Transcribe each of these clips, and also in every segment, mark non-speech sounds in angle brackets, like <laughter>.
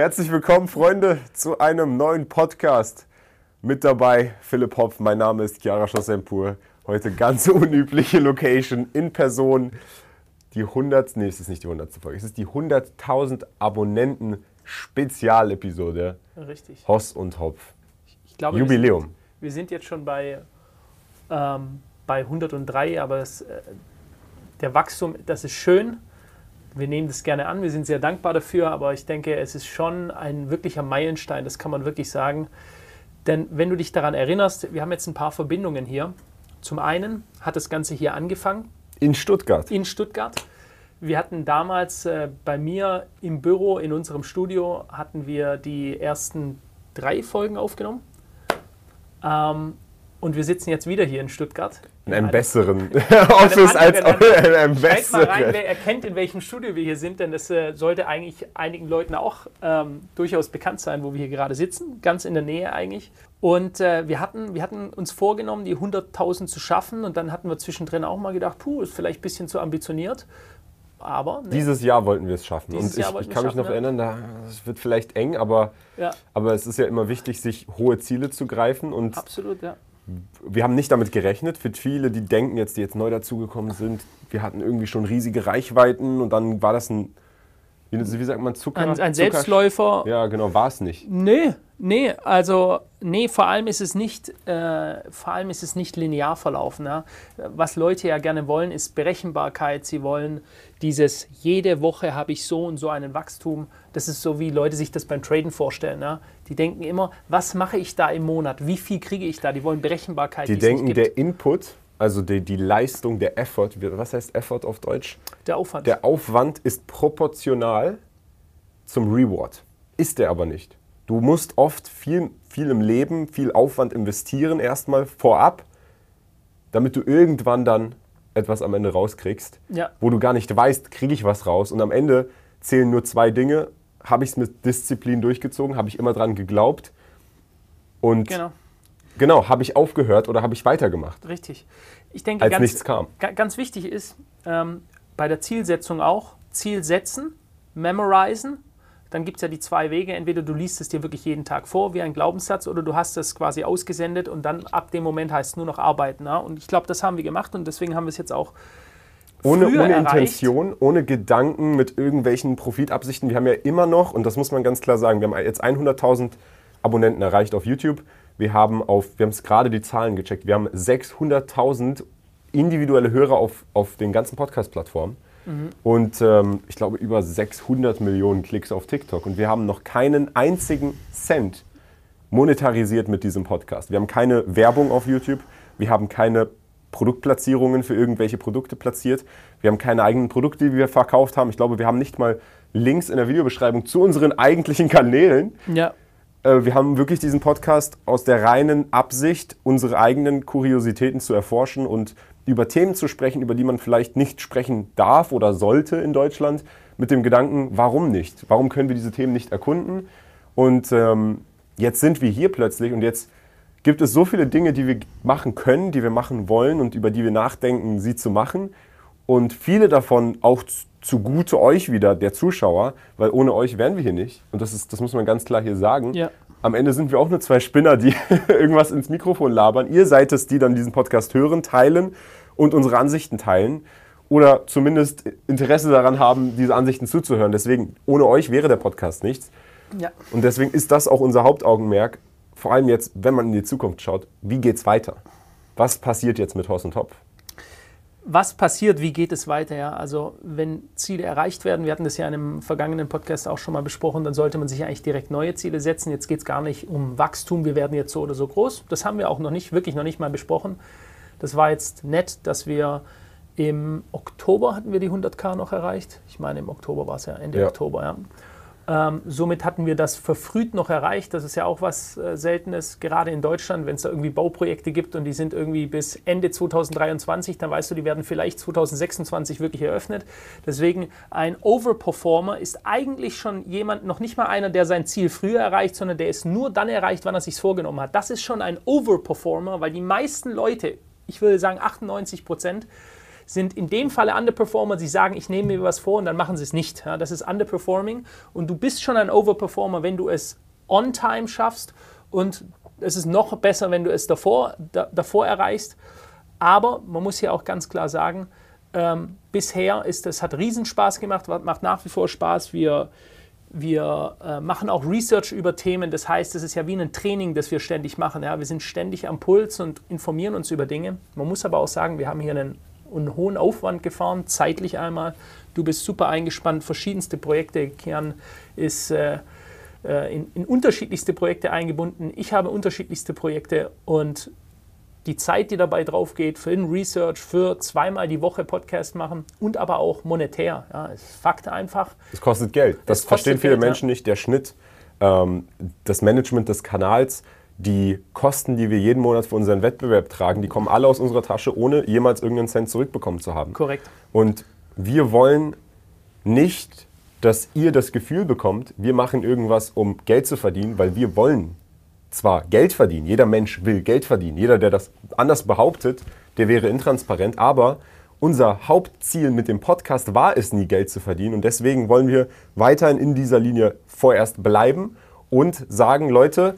Herzlich willkommen, Freunde, zu einem neuen Podcast. Mit dabei Philipp Hopf, mein Name ist Chiara Schossempur. Heute ganz <laughs> unübliche Location in Person. Die 100, nee, es ist nicht die 100. Folge, es ist die 100.000 Abonnenten Spezialepisode. Richtig. Hoss und Hopf. Ich glaube, Jubiläum. Wir sind, wir sind jetzt schon bei, ähm, bei 103, aber es, äh, der Wachstum, das ist schön. Wir nehmen das gerne an, wir sind sehr dankbar dafür, aber ich denke, es ist schon ein wirklicher Meilenstein, das kann man wirklich sagen. Denn wenn du dich daran erinnerst, wir haben jetzt ein paar Verbindungen hier. Zum einen hat das Ganze hier angefangen. In Stuttgart. In Stuttgart. Wir hatten damals äh, bei mir im Büro, in unserem Studio, hatten wir die ersten drei Folgen aufgenommen. Ähm, und wir sitzen jetzt wieder hier in Stuttgart. In einem besseren Office als in einem besseren. mal rein, wer erkennt, in welchem Studio wir hier sind, denn das äh, sollte eigentlich einigen Leuten auch ähm, durchaus bekannt sein, wo wir hier gerade sitzen, ganz in der Nähe eigentlich. Und äh, wir, hatten, wir hatten uns vorgenommen, die 100.000 zu schaffen und dann hatten wir zwischendrin auch mal gedacht, puh, ist vielleicht ein bisschen zu ambitioniert. Aber nee. dieses Jahr wollten wir es schaffen. Dieses und ich, ich kann mich noch ja. erinnern, da, es wird vielleicht eng, aber, ja. aber es ist ja immer wichtig, sich hohe Ziele zu greifen. Und Absolut, ja wir haben nicht damit gerechnet. Für viele, die denken jetzt, die jetzt neu dazugekommen sind, wir hatten irgendwie schon riesige Reichweiten und dann war das ein, wie, sagt man, Zucker? Ein, ein Selbstläufer. Ja, genau, war es nicht. Nee, nee, also nee, vor allem ist es nicht, äh, vor allem ist es nicht linear verlaufen. Ja? Was Leute ja gerne wollen, ist Berechenbarkeit. Sie wollen dieses, jede Woche habe ich so und so einen Wachstum. Das ist so, wie Leute sich das beim Traden vorstellen. Ja? Die denken immer, was mache ich da im Monat? Wie viel kriege ich da? Die wollen Berechenbarkeit. Die denken, der Input, also die, die Leistung, der Effort, was heißt Effort auf Deutsch? Der Aufwand. Der Aufwand ist proportional zum Reward. Ist der aber nicht. Du musst oft viel, viel im Leben, viel Aufwand investieren, erstmal vorab, damit du irgendwann dann etwas am Ende rauskriegst, ja. wo du gar nicht weißt, kriege ich was raus. Und am Ende zählen nur zwei Dinge. Habe ich es mit Disziplin durchgezogen? Habe ich immer dran geglaubt? Und genau, genau habe ich aufgehört oder habe ich weitergemacht? Richtig. Ich denke, als ganz, nichts kam. Ganz wichtig ist ähm, bei der Zielsetzung auch, Ziel setzen, memorisen dann gibt es ja die zwei Wege. Entweder du liest es dir wirklich jeden Tag vor wie ein Glaubenssatz oder du hast es quasi ausgesendet und dann ab dem Moment heißt es nur noch arbeiten. Ja? Und ich glaube, das haben wir gemacht und deswegen haben wir es jetzt auch ohne, ohne Intention, ohne Gedanken mit irgendwelchen Profitabsichten. Wir haben ja immer noch, und das muss man ganz klar sagen, wir haben jetzt 100.000 Abonnenten erreicht auf YouTube. Wir haben auf, wir haben es gerade die Zahlen gecheckt, wir haben 600.000 individuelle Hörer auf, auf den ganzen Podcast-Plattformen. Mhm. Und ähm, ich glaube über 600 Millionen Klicks auf TikTok. Und wir haben noch keinen einzigen Cent monetarisiert mit diesem Podcast. Wir haben keine Werbung auf YouTube. Wir haben keine Produktplatzierungen für irgendwelche Produkte platziert. Wir haben keine eigenen Produkte, die wir verkauft haben. Ich glaube, wir haben nicht mal Links in der Videobeschreibung zu unseren eigentlichen Kanälen. Ja. Äh, wir haben wirklich diesen Podcast aus der reinen Absicht, unsere eigenen Kuriositäten zu erforschen und über Themen zu sprechen, über die man vielleicht nicht sprechen darf oder sollte in Deutschland, mit dem Gedanken, warum nicht? Warum können wir diese Themen nicht erkunden? Und ähm, jetzt sind wir hier plötzlich und jetzt gibt es so viele Dinge, die wir machen können, die wir machen wollen und über die wir nachdenken, sie zu machen. Und viele davon auch zugute euch wieder, der Zuschauer, weil ohne euch wären wir hier nicht. Und das, ist, das muss man ganz klar hier sagen. Ja. Am Ende sind wir auch nur zwei Spinner, die <laughs> irgendwas ins Mikrofon labern. Ihr seid es, die dann diesen Podcast hören, teilen und unsere Ansichten teilen oder zumindest Interesse daran haben, diese Ansichten zuzuhören. Deswegen, ohne euch wäre der Podcast nichts. Ja. Und deswegen ist das auch unser Hauptaugenmerk, vor allem jetzt, wenn man in die Zukunft schaut, wie geht es weiter? Was passiert jetzt mit Horst und Topf? Was passiert, wie geht es weiter? Ja? Also wenn Ziele erreicht werden, wir hatten das ja in einem vergangenen Podcast auch schon mal besprochen, dann sollte man sich eigentlich direkt neue Ziele setzen. Jetzt geht es gar nicht um Wachstum, wir werden jetzt so oder so groß. Das haben wir auch noch nicht, wirklich noch nicht mal besprochen. Das war jetzt nett, dass wir im Oktober hatten wir die 100k noch erreicht. Ich meine, im Oktober war es ja, Ende ja. Oktober, ja. Ähm, somit hatten wir das verfrüht noch erreicht. Das ist ja auch was äh, Seltenes, gerade in Deutschland, wenn es da irgendwie Bauprojekte gibt und die sind irgendwie bis Ende 2023, dann weißt du, die werden vielleicht 2026 wirklich eröffnet. Deswegen ein Overperformer ist eigentlich schon jemand, noch nicht mal einer, der sein Ziel früher erreicht, sondern der ist nur dann erreicht, wann er sich vorgenommen hat. Das ist schon ein Overperformer, weil die meisten Leute, ich würde sagen 98 Prozent, sind in dem Falle Underperformer. Sie sagen, ich nehme mir was vor und dann machen sie es nicht. Ja, das ist Underperforming und du bist schon ein Overperformer, wenn du es on time schaffst und es ist noch besser, wenn du es davor, da, davor erreichst. Aber man muss hier auch ganz klar sagen, ähm, bisher ist es hat Riesenspaß gemacht, macht nach wie vor Spaß. Wir, wir äh, machen auch Research über Themen. Das heißt, es ist ja wie ein Training, das wir ständig machen. Ja? Wir sind ständig am Puls und informieren uns über Dinge. Man muss aber auch sagen, wir haben hier einen, einen hohen Aufwand gefahren, zeitlich einmal. Du bist super eingespannt, verschiedenste Projekte. Kian ist äh, äh, in, in unterschiedlichste Projekte eingebunden. Ich habe unterschiedlichste Projekte und die Zeit, die dabei drauf geht, für den Research, für zweimal die Woche Podcast machen und aber auch monetär. Ja, es ist Fakt einfach. Es kostet Geld. Das verstehen viele Geld, Menschen ja. nicht. Der Schnitt, ähm, das Management des Kanals, die Kosten, die wir jeden Monat für unseren Wettbewerb tragen, die kommen alle aus unserer Tasche, ohne jemals irgendeinen Cent zurückbekommen zu haben. Korrekt. Und wir wollen nicht dass ihr das Gefühl bekommt, wir machen irgendwas, um Geld zu verdienen, weil wir wollen zwar Geld verdienen, jeder Mensch will Geld verdienen, jeder, der das anders behauptet, der wäre intransparent, aber unser Hauptziel mit dem Podcast war es nie, Geld zu verdienen und deswegen wollen wir weiterhin in dieser Linie vorerst bleiben und sagen, Leute,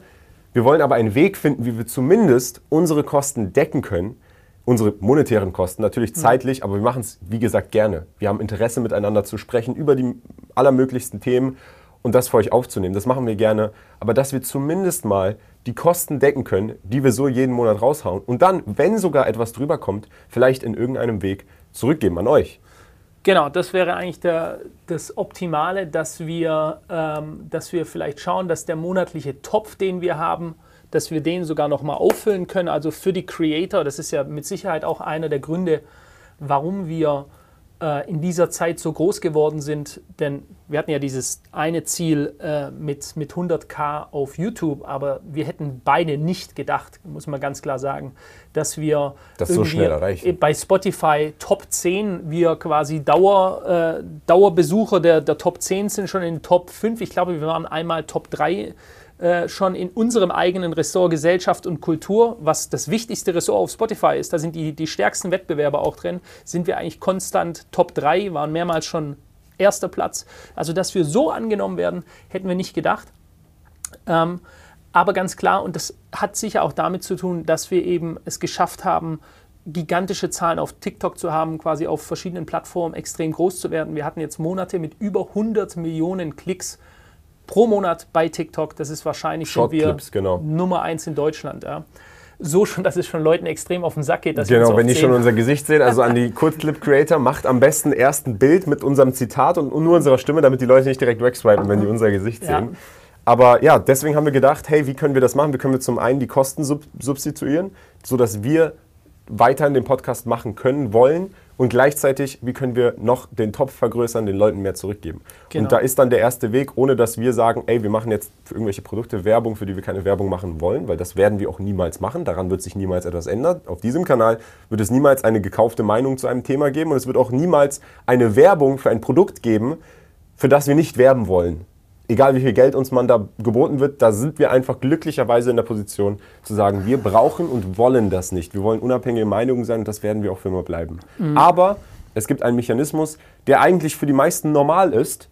wir wollen aber einen Weg finden, wie wir zumindest unsere Kosten decken können, unsere monetären Kosten, natürlich mhm. zeitlich, aber wir machen es, wie gesagt, gerne. Wir haben Interesse miteinander zu sprechen über die allermöglichsten Themen und das für euch aufzunehmen. Das machen wir gerne. Aber dass wir zumindest mal die Kosten decken können, die wir so jeden Monat raushauen und dann, wenn sogar etwas drüber kommt, vielleicht in irgendeinem Weg zurückgeben an euch. Genau, das wäre eigentlich der, das Optimale, dass wir, ähm, dass wir vielleicht schauen, dass der monatliche Topf, den wir haben, dass wir den sogar noch mal auffüllen können. Also für die Creator, das ist ja mit Sicherheit auch einer der Gründe, warum wir äh, in dieser Zeit so groß geworden sind. Denn wir hatten ja dieses eine Ziel äh, mit, mit 100k auf YouTube, aber wir hätten beide nicht gedacht, muss man ganz klar sagen, dass wir das so schnell erreichen. bei Spotify Top 10, wir quasi Dauer, äh, Dauerbesucher der, der Top 10 sind schon in Top 5. Ich glaube, wir waren einmal Top 3 äh, schon in unserem eigenen Ressort Gesellschaft und Kultur, was das wichtigste Ressort auf Spotify ist, da sind die, die stärksten Wettbewerber auch drin, sind wir eigentlich konstant Top 3, waren mehrmals schon erster Platz. Also, dass wir so angenommen werden, hätten wir nicht gedacht. Ähm, aber ganz klar, und das hat sicher auch damit zu tun, dass wir eben es geschafft haben, gigantische Zahlen auf TikTok zu haben, quasi auf verschiedenen Plattformen extrem groß zu werden. Wir hatten jetzt Monate mit über 100 Millionen Klicks pro Monat bei TikTok. Das ist wahrscheinlich schon wir genau. Nummer eins in Deutschland. Ja. So schon, <laughs> dass es schon Leuten extrem auf den Sack geht. genau, wenn die schon unser Gesicht sehen, also an die Kurzclip-Creator, macht am besten erst ein Bild mit unserem Zitat und nur unserer Stimme, damit die Leute nicht direkt wegswipen, wenn die unser Gesicht sehen. Ja. Aber ja, deswegen haben wir gedacht, hey, wie können wir das machen? Wie können wir zum einen die Kosten sub substituieren, sodass wir weiterhin den Podcast machen können, wollen und gleichzeitig, wie können wir noch den Topf vergrößern, den Leuten mehr zurückgeben. Genau. Und da ist dann der erste Weg, ohne dass wir sagen, ey, wir machen jetzt für irgendwelche Produkte Werbung, für die wir keine Werbung machen wollen, weil das werden wir auch niemals machen. Daran wird sich niemals etwas ändern. Auf diesem Kanal wird es niemals eine gekaufte Meinung zu einem Thema geben und es wird auch niemals eine Werbung für ein Produkt geben, für das wir nicht werben wollen egal wie viel Geld uns man da geboten wird, da sind wir einfach glücklicherweise in der Position zu sagen, wir brauchen und wollen das nicht. Wir wollen unabhängige Meinungen sein und das werden wir auch für immer bleiben. Mhm. Aber es gibt einen Mechanismus, der eigentlich für die meisten normal ist,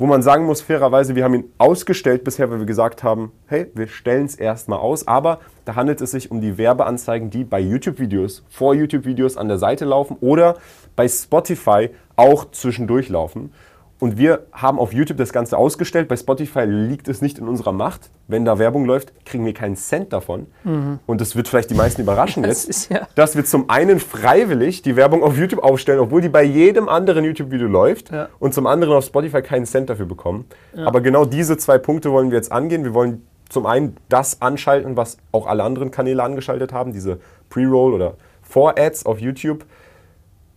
wo man sagen muss, fairerweise, wir haben ihn ausgestellt bisher, weil wir gesagt haben, hey, wir stellen es erstmal aus, aber da handelt es sich um die Werbeanzeigen, die bei YouTube-Videos, vor YouTube-Videos an der Seite laufen oder bei Spotify auch zwischendurch laufen. Und wir haben auf YouTube das Ganze ausgestellt. Bei Spotify liegt es nicht in unserer Macht. Wenn da Werbung läuft, kriegen wir keinen Cent davon. Mhm. Und das wird vielleicht die meisten überraschen <laughs> das jetzt, ja. dass wir zum einen freiwillig die Werbung auf YouTube aufstellen, obwohl die bei jedem anderen YouTube-Video läuft. Ja. Und zum anderen auf Spotify keinen Cent dafür bekommen. Ja. Aber genau diese zwei Punkte wollen wir jetzt angehen. Wir wollen zum einen das anschalten, was auch alle anderen Kanäle angeschaltet haben, diese Pre-Roll oder Vor-Ads auf YouTube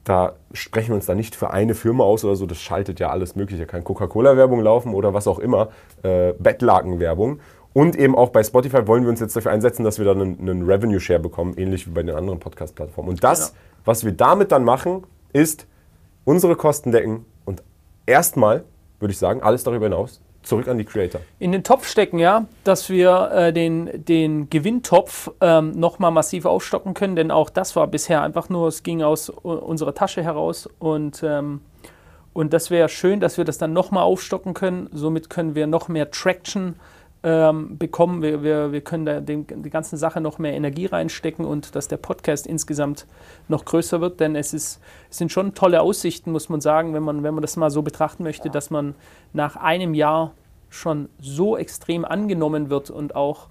da sprechen wir uns da nicht für eine Firma aus oder so, das schaltet ja alles Mögliche. Kann Coca-Cola-Werbung laufen oder was auch immer, äh, Bettlaken-Werbung. Und eben auch bei Spotify wollen wir uns jetzt dafür einsetzen, dass wir dann einen, einen Revenue-Share bekommen, ähnlich wie bei den anderen Podcast-Plattformen. Und das, genau. was wir damit dann machen, ist unsere Kosten decken und erstmal, würde ich sagen, alles darüber hinaus zurück an die Creator. In den Topf stecken, ja, dass wir äh, den, den Gewinntopf ähm, nochmal massiv aufstocken können, denn auch das war bisher einfach nur, es ging aus unserer Tasche heraus und, ähm, und das wäre schön, dass wir das dann nochmal aufstocken können. Somit können wir noch mehr Traction ähm, bekommen. Wir, wir, wir können da den, die ganze Sache noch mehr Energie reinstecken und dass der Podcast insgesamt noch größer wird, denn es, ist, es sind schon tolle Aussichten, muss man sagen, wenn man, wenn man das mal so betrachten möchte, dass man nach einem Jahr schon so extrem angenommen wird. Und auch,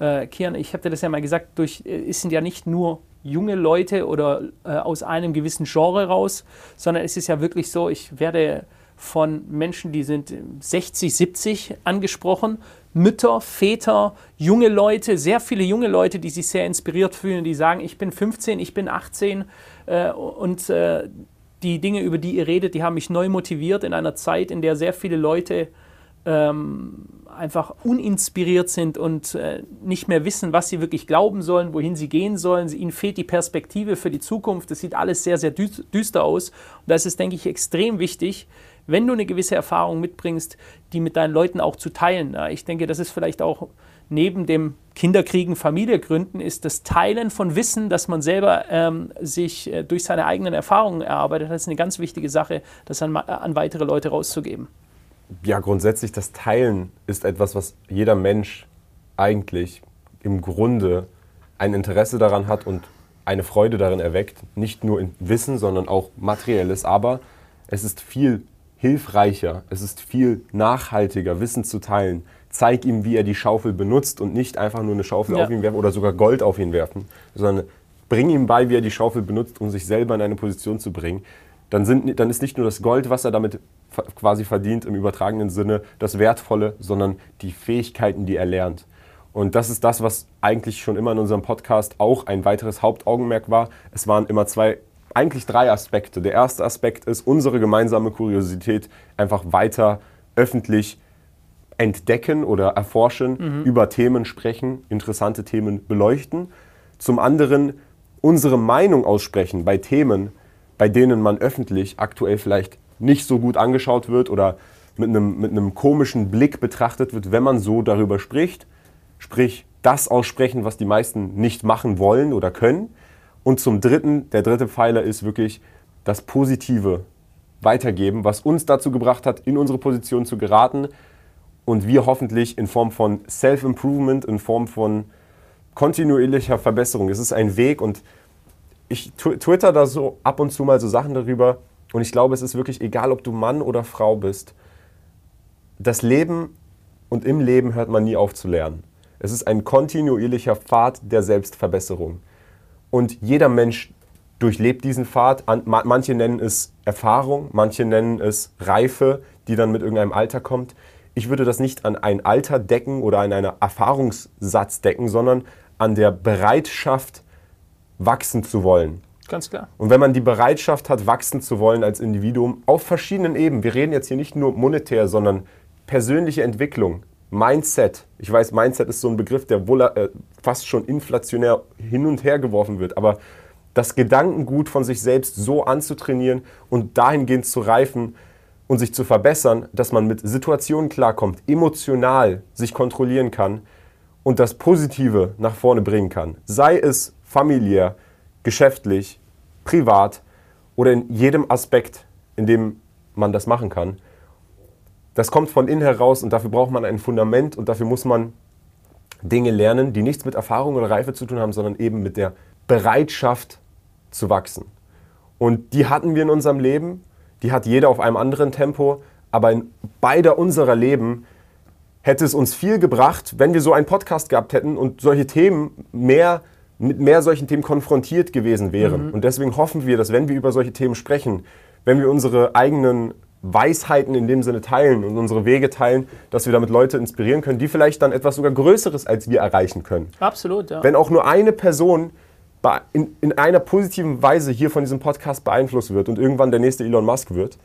äh, Kian, ich habe dir das ja mal gesagt, durch, äh, es sind ja nicht nur junge Leute oder äh, aus einem gewissen Genre raus, sondern es ist ja wirklich so, ich werde von Menschen, die sind 60, 70 angesprochen, Mütter, Väter, junge Leute, sehr viele junge Leute, die sich sehr inspiriert fühlen, die sagen, ich bin 15, ich bin 18 äh, und äh, die Dinge, über die ihr redet, die haben mich neu motiviert in einer Zeit, in der sehr viele Leute ähm, einfach uninspiriert sind und äh, nicht mehr wissen, was sie wirklich glauben sollen, wohin sie gehen sollen. Ihnen fehlt die Perspektive für die Zukunft. Das sieht alles sehr, sehr düster aus. Und da ist denke ich, extrem wichtig, wenn du eine gewisse Erfahrung mitbringst, die mit deinen Leuten auch zu teilen. Ich denke, das ist vielleicht auch neben dem Kinderkriegen, Familie gründen, ist das Teilen von Wissen, das man selber ähm, sich äh, durch seine eigenen Erfahrungen erarbeitet hat, ist eine ganz wichtige Sache, das an, an weitere Leute rauszugeben. Ja, grundsätzlich das Teilen ist etwas, was jeder Mensch eigentlich im Grunde ein Interesse daran hat und eine Freude darin erweckt. Nicht nur in Wissen, sondern auch materielles. Aber es ist viel hilfreicher, es ist viel nachhaltiger, Wissen zu teilen. Zeig ihm, wie er die Schaufel benutzt und nicht einfach nur eine Schaufel ja. auf ihn werfen oder sogar Gold auf ihn werfen, sondern bring ihm bei, wie er die Schaufel benutzt, um sich selber in eine Position zu bringen. Dann, sind, dann ist nicht nur das Gold, was er damit quasi verdient, im übertragenen Sinne das Wertvolle, sondern die Fähigkeiten, die er lernt. Und das ist das, was eigentlich schon immer in unserem Podcast auch ein weiteres Hauptaugenmerk war. Es waren immer zwei eigentlich drei Aspekte. Der erste Aspekt ist unsere gemeinsame Kuriosität einfach weiter öffentlich entdecken oder erforschen, mhm. über Themen sprechen, interessante Themen beleuchten. Zum anderen unsere Meinung aussprechen bei Themen, bei denen man öffentlich aktuell vielleicht nicht so gut angeschaut wird oder mit einem, mit einem komischen Blick betrachtet wird, wenn man so darüber spricht. Sprich, das aussprechen, was die meisten nicht machen wollen oder können. Und zum dritten, der dritte Pfeiler ist wirklich das Positive weitergeben, was uns dazu gebracht hat, in unsere Position zu geraten und wir hoffentlich in Form von Self-Improvement, in Form von kontinuierlicher Verbesserung. Es ist ein Weg und ich twitter da so ab und zu mal so Sachen darüber und ich glaube, es ist wirklich egal, ob du Mann oder Frau bist. Das Leben und im Leben hört man nie auf zu lernen. Es ist ein kontinuierlicher Pfad der Selbstverbesserung. Und jeder Mensch durchlebt diesen Pfad. Manche nennen es Erfahrung, manche nennen es Reife, die dann mit irgendeinem Alter kommt. Ich würde das nicht an ein Alter decken oder an einen Erfahrungssatz decken, sondern an der Bereitschaft, wachsen zu wollen. Ganz klar. Und wenn man die Bereitschaft hat, wachsen zu wollen als Individuum auf verschiedenen Ebenen, wir reden jetzt hier nicht nur monetär, sondern persönliche Entwicklung, Mindset. Ich weiß, Mindset ist so ein Begriff, der wohl, äh, fast schon inflationär hin und her geworfen wird, aber das Gedankengut von sich selbst so anzutrainieren und dahingehend zu reifen und sich zu verbessern, dass man mit Situationen klarkommt, emotional sich kontrollieren kann und das Positive nach vorne bringen kann. Sei es familiär, geschäftlich, privat oder in jedem Aspekt, in dem man das machen kann. Das kommt von innen heraus und dafür braucht man ein Fundament und dafür muss man Dinge lernen, die nichts mit Erfahrung oder Reife zu tun haben, sondern eben mit der Bereitschaft zu wachsen. Und die hatten wir in unserem Leben, die hat jeder auf einem anderen Tempo, aber in beider unserer Leben hätte es uns viel gebracht, wenn wir so einen Podcast gehabt hätten und solche Themen mehr mit mehr solchen Themen konfrontiert gewesen wären. Mhm. Und deswegen hoffen wir, dass wenn wir über solche Themen sprechen, wenn wir unsere eigenen Weisheiten in dem Sinne teilen und unsere Wege teilen, dass wir damit Leute inspirieren können, die vielleicht dann etwas sogar Größeres als wir erreichen können. Absolut, ja. Wenn auch nur eine Person in, in einer positiven Weise hier von diesem Podcast beeinflusst wird und irgendwann der nächste Elon Musk wird,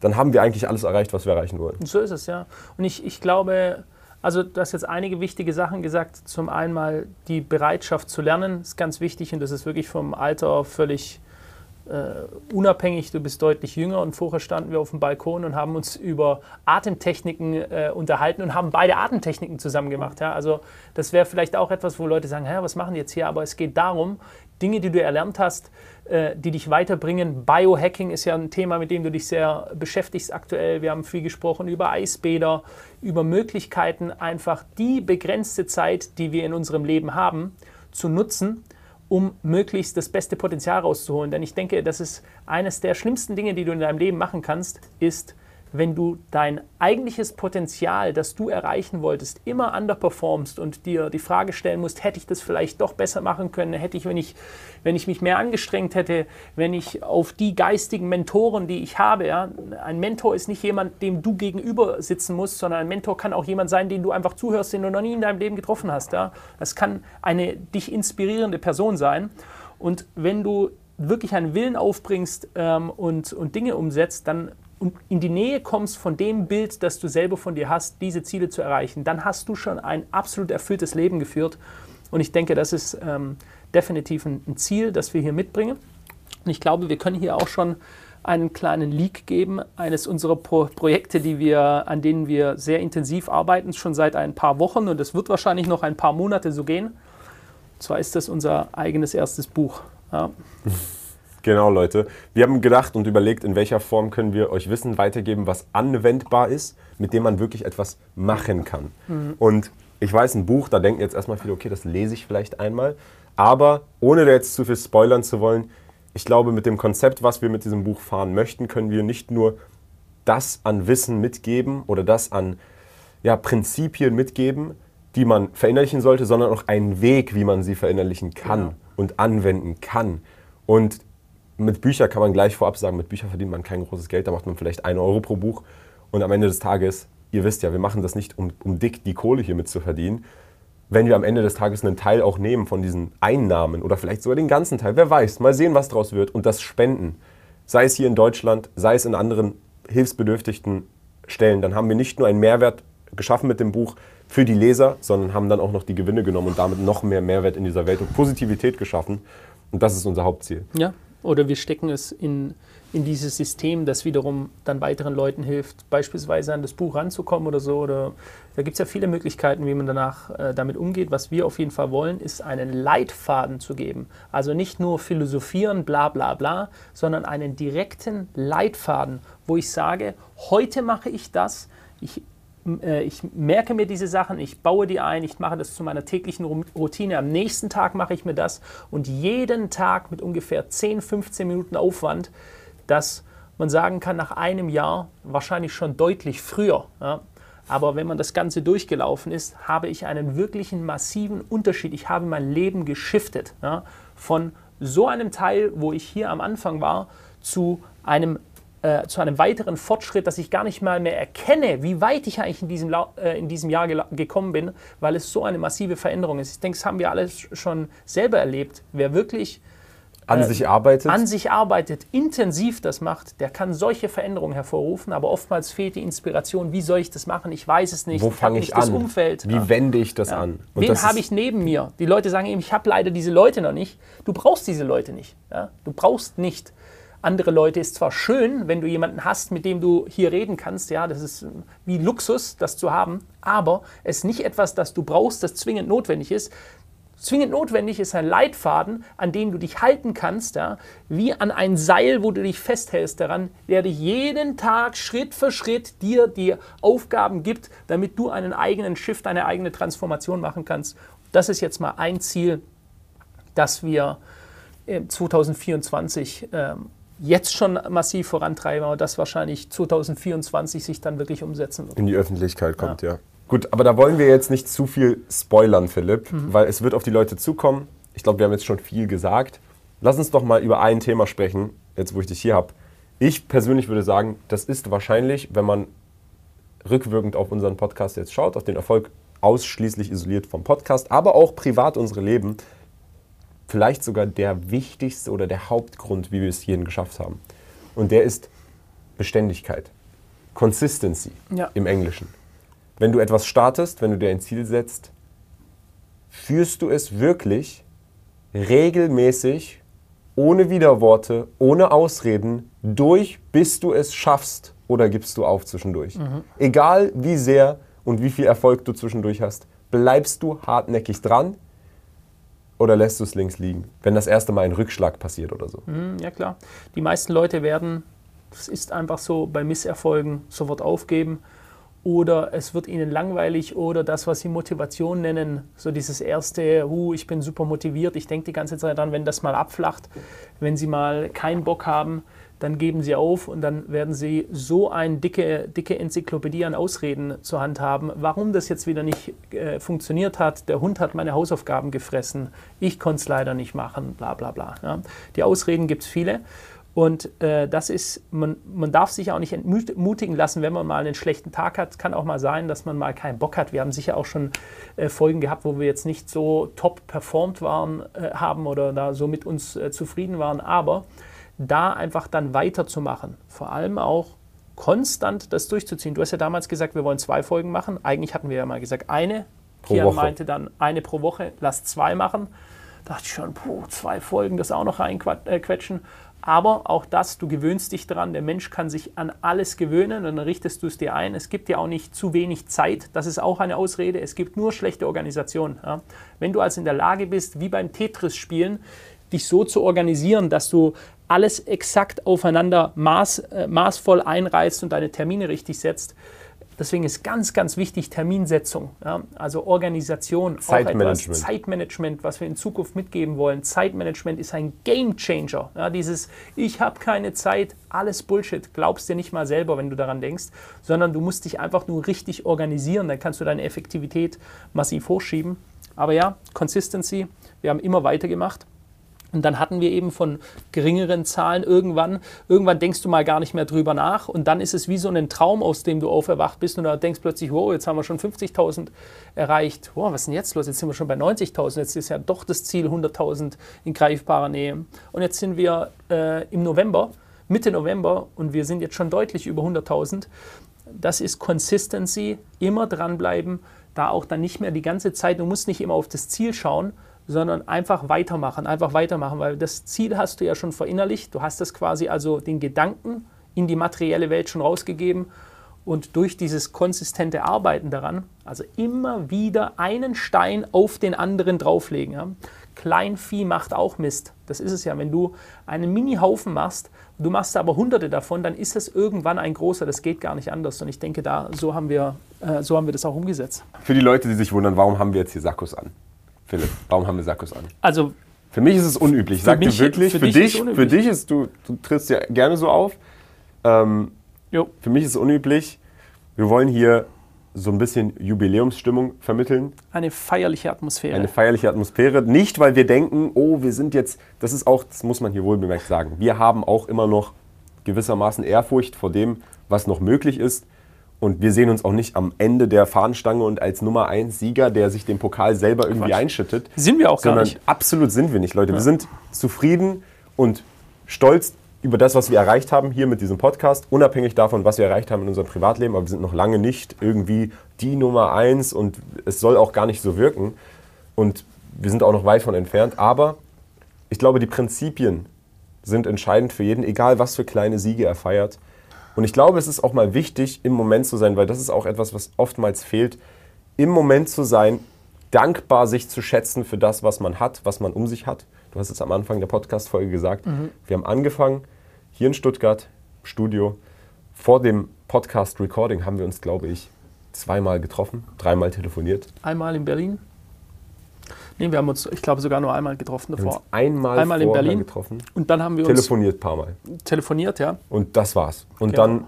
dann haben wir eigentlich alles erreicht, was wir erreichen wollen. So ist es, ja. Und ich, ich glaube, also du hast jetzt einige wichtige Sachen gesagt. Zum einen mal die Bereitschaft zu lernen ist ganz wichtig und das ist wirklich vom Alter völlig äh, unabhängig, du bist deutlich jünger und vorher standen wir auf dem Balkon und haben uns über Atemtechniken äh, unterhalten und haben beide Atemtechniken zusammen gemacht. Ja? Also das wäre vielleicht auch etwas, wo Leute sagen, Hä, was machen die jetzt hier? Aber es geht darum, Dinge, die du erlernt hast, äh, die dich weiterbringen. Biohacking ist ja ein Thema, mit dem du dich sehr beschäftigst aktuell. Wir haben viel gesprochen über Eisbäder, über Möglichkeiten, einfach die begrenzte Zeit, die wir in unserem Leben haben, zu nutzen, um möglichst das beste Potenzial rauszuholen. Denn ich denke, das ist eines der schlimmsten Dinge, die du in deinem Leben machen kannst, ist wenn du dein eigentliches Potenzial, das du erreichen wolltest, immer underperformst und dir die Frage stellen musst, hätte ich das vielleicht doch besser machen können, hätte ich, wenn ich, wenn ich mich mehr angestrengt hätte, wenn ich auf die geistigen Mentoren, die ich habe, ja, ein Mentor ist nicht jemand, dem du gegenüber sitzen musst, sondern ein Mentor kann auch jemand sein, den du einfach zuhörst, den du noch nie in deinem Leben getroffen hast. Ja. Das kann eine dich inspirierende Person sein. Und wenn du wirklich einen Willen aufbringst ähm, und, und Dinge umsetzt, dann und in die Nähe kommst von dem Bild, das du selber von dir hast, diese Ziele zu erreichen, dann hast du schon ein absolut erfülltes Leben geführt. Und ich denke, das ist ähm, definitiv ein, Ziel, das wir hier mitbringen. Und ich glaube, wir können hier auch schon einen kleinen Leak geben eines unserer Pro Projekte, die wir, an denen wir sehr intensiv arbeiten, schon seit ein paar Wochen und es wird wahrscheinlich noch ein paar Monate so gehen. Und zwar ist das unser eigenes erstes Buch. Ja. <laughs> Genau, Leute. Wir haben gedacht und überlegt, in welcher Form können wir euch Wissen weitergeben, was anwendbar ist, mit dem man wirklich etwas machen kann. Mhm. Und ich weiß, ein Buch, da denken jetzt erstmal viele, okay, das lese ich vielleicht einmal. Aber ohne jetzt zu viel spoilern zu wollen, ich glaube, mit dem Konzept, was wir mit diesem Buch fahren möchten, können wir nicht nur das an Wissen mitgeben oder das an ja, Prinzipien mitgeben, die man verinnerlichen sollte, sondern auch einen Weg, wie man sie verinnerlichen kann ja. und anwenden kann. Und mit Büchern kann man gleich vorab sagen, mit Büchern verdient man kein großes Geld, da macht man vielleicht einen Euro pro Buch. Und am Ende des Tages, ihr wisst ja, wir machen das nicht, um, um dick die Kohle hier mit zu verdienen. Wenn wir am Ende des Tages einen Teil auch nehmen von diesen Einnahmen oder vielleicht sogar den ganzen Teil, wer weiß, mal sehen, was draus wird und das spenden, sei es hier in Deutschland, sei es in anderen hilfsbedürftigen Stellen, dann haben wir nicht nur einen Mehrwert geschaffen mit dem Buch für die Leser, sondern haben dann auch noch die Gewinne genommen und damit noch mehr Mehrwert in dieser Welt und Positivität geschaffen. Und das ist unser Hauptziel. Ja, oder wir stecken es in, in dieses System, das wiederum dann weiteren Leuten hilft, beispielsweise an das Buch ranzukommen oder so. Oder da gibt es ja viele Möglichkeiten, wie man danach äh, damit umgeht. Was wir auf jeden Fall wollen, ist einen Leitfaden zu geben. Also nicht nur philosophieren, bla bla bla, sondern einen direkten Leitfaden, wo ich sage, heute mache ich das, ich äh, ich merke mir diese Sachen, ich baue die ein, ich mache das zu meiner täglichen Routine. Am nächsten Tag mache ich mir das und jeden Tag mit ungefähr 10, 15 Minuten Aufwand, dass man sagen kann, nach einem Jahr, wahrscheinlich schon deutlich früher, ja, aber wenn man das Ganze durchgelaufen ist, habe ich einen wirklichen massiven Unterschied. Ich habe mein Leben geschiftet. Ja, von so einem Teil, wo ich hier am Anfang war, zu einem äh, zu einem weiteren Fortschritt, dass ich gar nicht mal mehr erkenne, wie weit ich eigentlich in diesem, äh, in diesem Jahr gekommen bin, weil es so eine massive Veränderung ist. Ich denke, das haben wir alle schon selber erlebt. Wer wirklich an äh, sich arbeitet. An sich arbeitet, intensiv das macht, der kann solche Veränderungen hervorrufen, aber oftmals fehlt die Inspiration. Wie soll ich das machen? Ich weiß es nicht. Wo fange ich, ich an? Das Umfeld. Wie ja. wende ich das ja. an? Und Wen habe ich neben mir? Die Leute sagen eben, ich habe leider diese Leute noch nicht. Du brauchst diese Leute nicht. Ja? Du brauchst nicht andere Leute ist zwar schön, wenn du jemanden hast, mit dem du hier reden kannst, ja, das ist wie Luxus, das zu haben, aber es ist nicht etwas, das du brauchst, das zwingend notwendig ist. Zwingend notwendig ist ein Leitfaden, an dem du dich halten kannst, ja, wie an ein Seil, wo du dich festhältst daran, der dich jeden Tag Schritt für Schritt dir die Aufgaben gibt, damit du einen eigenen Shift, eine eigene Transformation machen kannst. Das ist jetzt mal ein Ziel, das wir 2024 ähm, jetzt schon massiv vorantreiben, aber das wahrscheinlich 2024 sich dann wirklich umsetzen wird. In die Öffentlichkeit kommt, ja. ja. Gut, aber da wollen wir jetzt nicht zu viel spoilern, Philipp, mhm. weil es wird auf die Leute zukommen. Ich glaube, wir haben jetzt schon viel gesagt. Lass uns doch mal über ein Thema sprechen, jetzt wo ich dich hier habe. Ich persönlich würde sagen, das ist wahrscheinlich, wenn man rückwirkend auf unseren Podcast jetzt schaut, auf den Erfolg ausschließlich isoliert vom Podcast, aber auch privat unsere Leben, vielleicht sogar der wichtigste oder der Hauptgrund, wie wir es hierhin geschafft haben. Und der ist Beständigkeit. Consistency ja. im Englischen. Wenn du etwas startest, wenn du dir ein Ziel setzt, führst du es wirklich regelmäßig ohne Widerworte, ohne Ausreden durch, bis du es schaffst oder gibst du auf zwischendurch. Mhm. Egal wie sehr und wie viel Erfolg du zwischendurch hast, bleibst du hartnäckig dran oder lässt du es links liegen, wenn das erste Mal ein Rückschlag passiert oder so. Mhm, ja klar. Die meisten Leute werden, das ist einfach so, bei Misserfolgen sofort aufgeben oder es wird ihnen langweilig oder das, was sie Motivation nennen, so dieses erste, uh, ich bin super motiviert, ich denke die ganze Zeit dran, wenn das mal abflacht, wenn sie mal keinen Bock haben, dann geben sie auf und dann werden sie so eine dicke, dicke Enzyklopädie an Ausreden zur Hand haben, warum das jetzt wieder nicht äh, funktioniert hat. Der Hund hat meine Hausaufgaben gefressen, ich konnte es leider nicht machen, bla bla bla. Ja. Die Ausreden gibt es viele. Und äh, das ist, man, man darf sich auch nicht entmutigen lassen, wenn man mal einen schlechten Tag hat. Kann auch mal sein, dass man mal keinen Bock hat. Wir haben sicher auch schon äh, Folgen gehabt, wo wir jetzt nicht so top performt waren, äh, haben oder da so mit uns äh, zufrieden waren. Aber da einfach dann weiterzumachen, vor allem auch konstant das durchzuziehen. Du hast ja damals gesagt, wir wollen zwei Folgen machen. Eigentlich hatten wir ja mal gesagt, eine. Pro Kian Woche. meinte dann eine pro Woche, lass zwei machen. Da dachte ich schon, puh, zwei Folgen, das auch noch reinquetschen. Aber auch das, du gewöhnst dich dran. Der Mensch kann sich an alles gewöhnen und dann richtest du es dir ein. Es gibt ja auch nicht zu wenig Zeit. Das ist auch eine Ausrede. Es gibt nur schlechte Organisation. Ja. Wenn du also in der Lage bist, wie beim Tetris-Spielen, dich so zu organisieren, dass du alles exakt aufeinander maß, äh, maßvoll einreißt und deine Termine richtig setzt, Deswegen ist ganz, ganz wichtig Terminsetzung, ja? also Organisation, Zeitmanagement. Zeitmanagement, was wir in Zukunft mitgeben wollen. Zeitmanagement ist ein Game Changer. Ja? Dieses Ich habe keine Zeit, alles Bullshit, glaubst dir nicht mal selber, wenn du daran denkst, sondern du musst dich einfach nur richtig organisieren, dann kannst du deine Effektivität massiv hochschieben. Aber ja, Consistency, wir haben immer weitergemacht. Und dann hatten wir eben von geringeren Zahlen irgendwann, irgendwann denkst du mal gar nicht mehr drüber nach und dann ist es wie so ein Traum, aus dem du auferwacht bist und da denkst plötzlich, wow, jetzt haben wir schon 50.000 erreicht. Wow, was ist denn jetzt los? Jetzt sind wir schon bei 90.000, jetzt ist ja doch das Ziel 100.000 in greifbarer Nähe. Und jetzt sind wir äh, im November, Mitte November und wir sind jetzt schon deutlich über 100.000. Das ist Consistency, immer dranbleiben, da auch dann nicht mehr die ganze Zeit, du musst nicht immer auf das Ziel schauen, sondern einfach weitermachen, einfach weitermachen, weil das Ziel hast du ja schon verinnerlicht. Du hast das quasi also den Gedanken in die materielle Welt schon rausgegeben und durch dieses konsistente Arbeiten daran, also immer wieder einen Stein auf den anderen drauflegen. Ja. Kleinvieh macht auch Mist. Das ist es ja. Wenn du einen Mini-Haufen machst, du machst aber hunderte davon, dann ist es irgendwann ein großer. Das geht gar nicht anders. Und ich denke, da so haben wir, äh, so haben wir das auch umgesetzt. Für die Leute, die sich wundern, warum haben wir jetzt hier Sakkos an? Philipp, warum haben wir Sakkos an? Also für mich ist es unüblich. Sag dir wirklich, für, für dich, ist für dich ist du, du trittst ja gerne so auf. Ähm, für mich ist es unüblich. Wir wollen hier so ein bisschen Jubiläumsstimmung vermitteln. Eine feierliche Atmosphäre. Eine feierliche Atmosphäre. Nicht, weil wir denken, oh, wir sind jetzt, das ist auch, das muss man hier wohlbemerkt sagen, wir haben auch immer noch gewissermaßen Ehrfurcht vor dem, was noch möglich ist. Und wir sehen uns auch nicht am Ende der Fahnenstange und als Nummer 1 Sieger, der sich den Pokal selber irgendwie Quatsch. einschüttet. Sind wir auch gar nicht. Absolut sind wir nicht, Leute. Ja. Wir sind zufrieden und stolz über das, was wir erreicht haben hier mit diesem Podcast, unabhängig davon, was wir erreicht haben in unserem Privatleben. Aber wir sind noch lange nicht irgendwie die Nummer 1 und es soll auch gar nicht so wirken. Und wir sind auch noch weit von entfernt. Aber ich glaube, die Prinzipien sind entscheidend für jeden, egal was für kleine Siege er feiert. Und ich glaube, es ist auch mal wichtig, im Moment zu sein, weil das ist auch etwas, was oftmals fehlt, im Moment zu sein, dankbar sich zu schätzen für das, was man hat, was man um sich hat. Du hast es am Anfang der Podcast-Folge gesagt. Mhm. Wir haben angefangen hier in Stuttgart, Studio. Vor dem Podcast-Recording haben wir uns, glaube ich, zweimal getroffen, dreimal telefoniert. Einmal in Berlin Nee, wir haben uns, ich glaube, sogar nur einmal getroffen davor. Einmal, einmal in Berlin getroffen. Und dann haben wir uns. Telefoniert ein paar Mal. Telefoniert, ja. Und das war's. Und genau. dann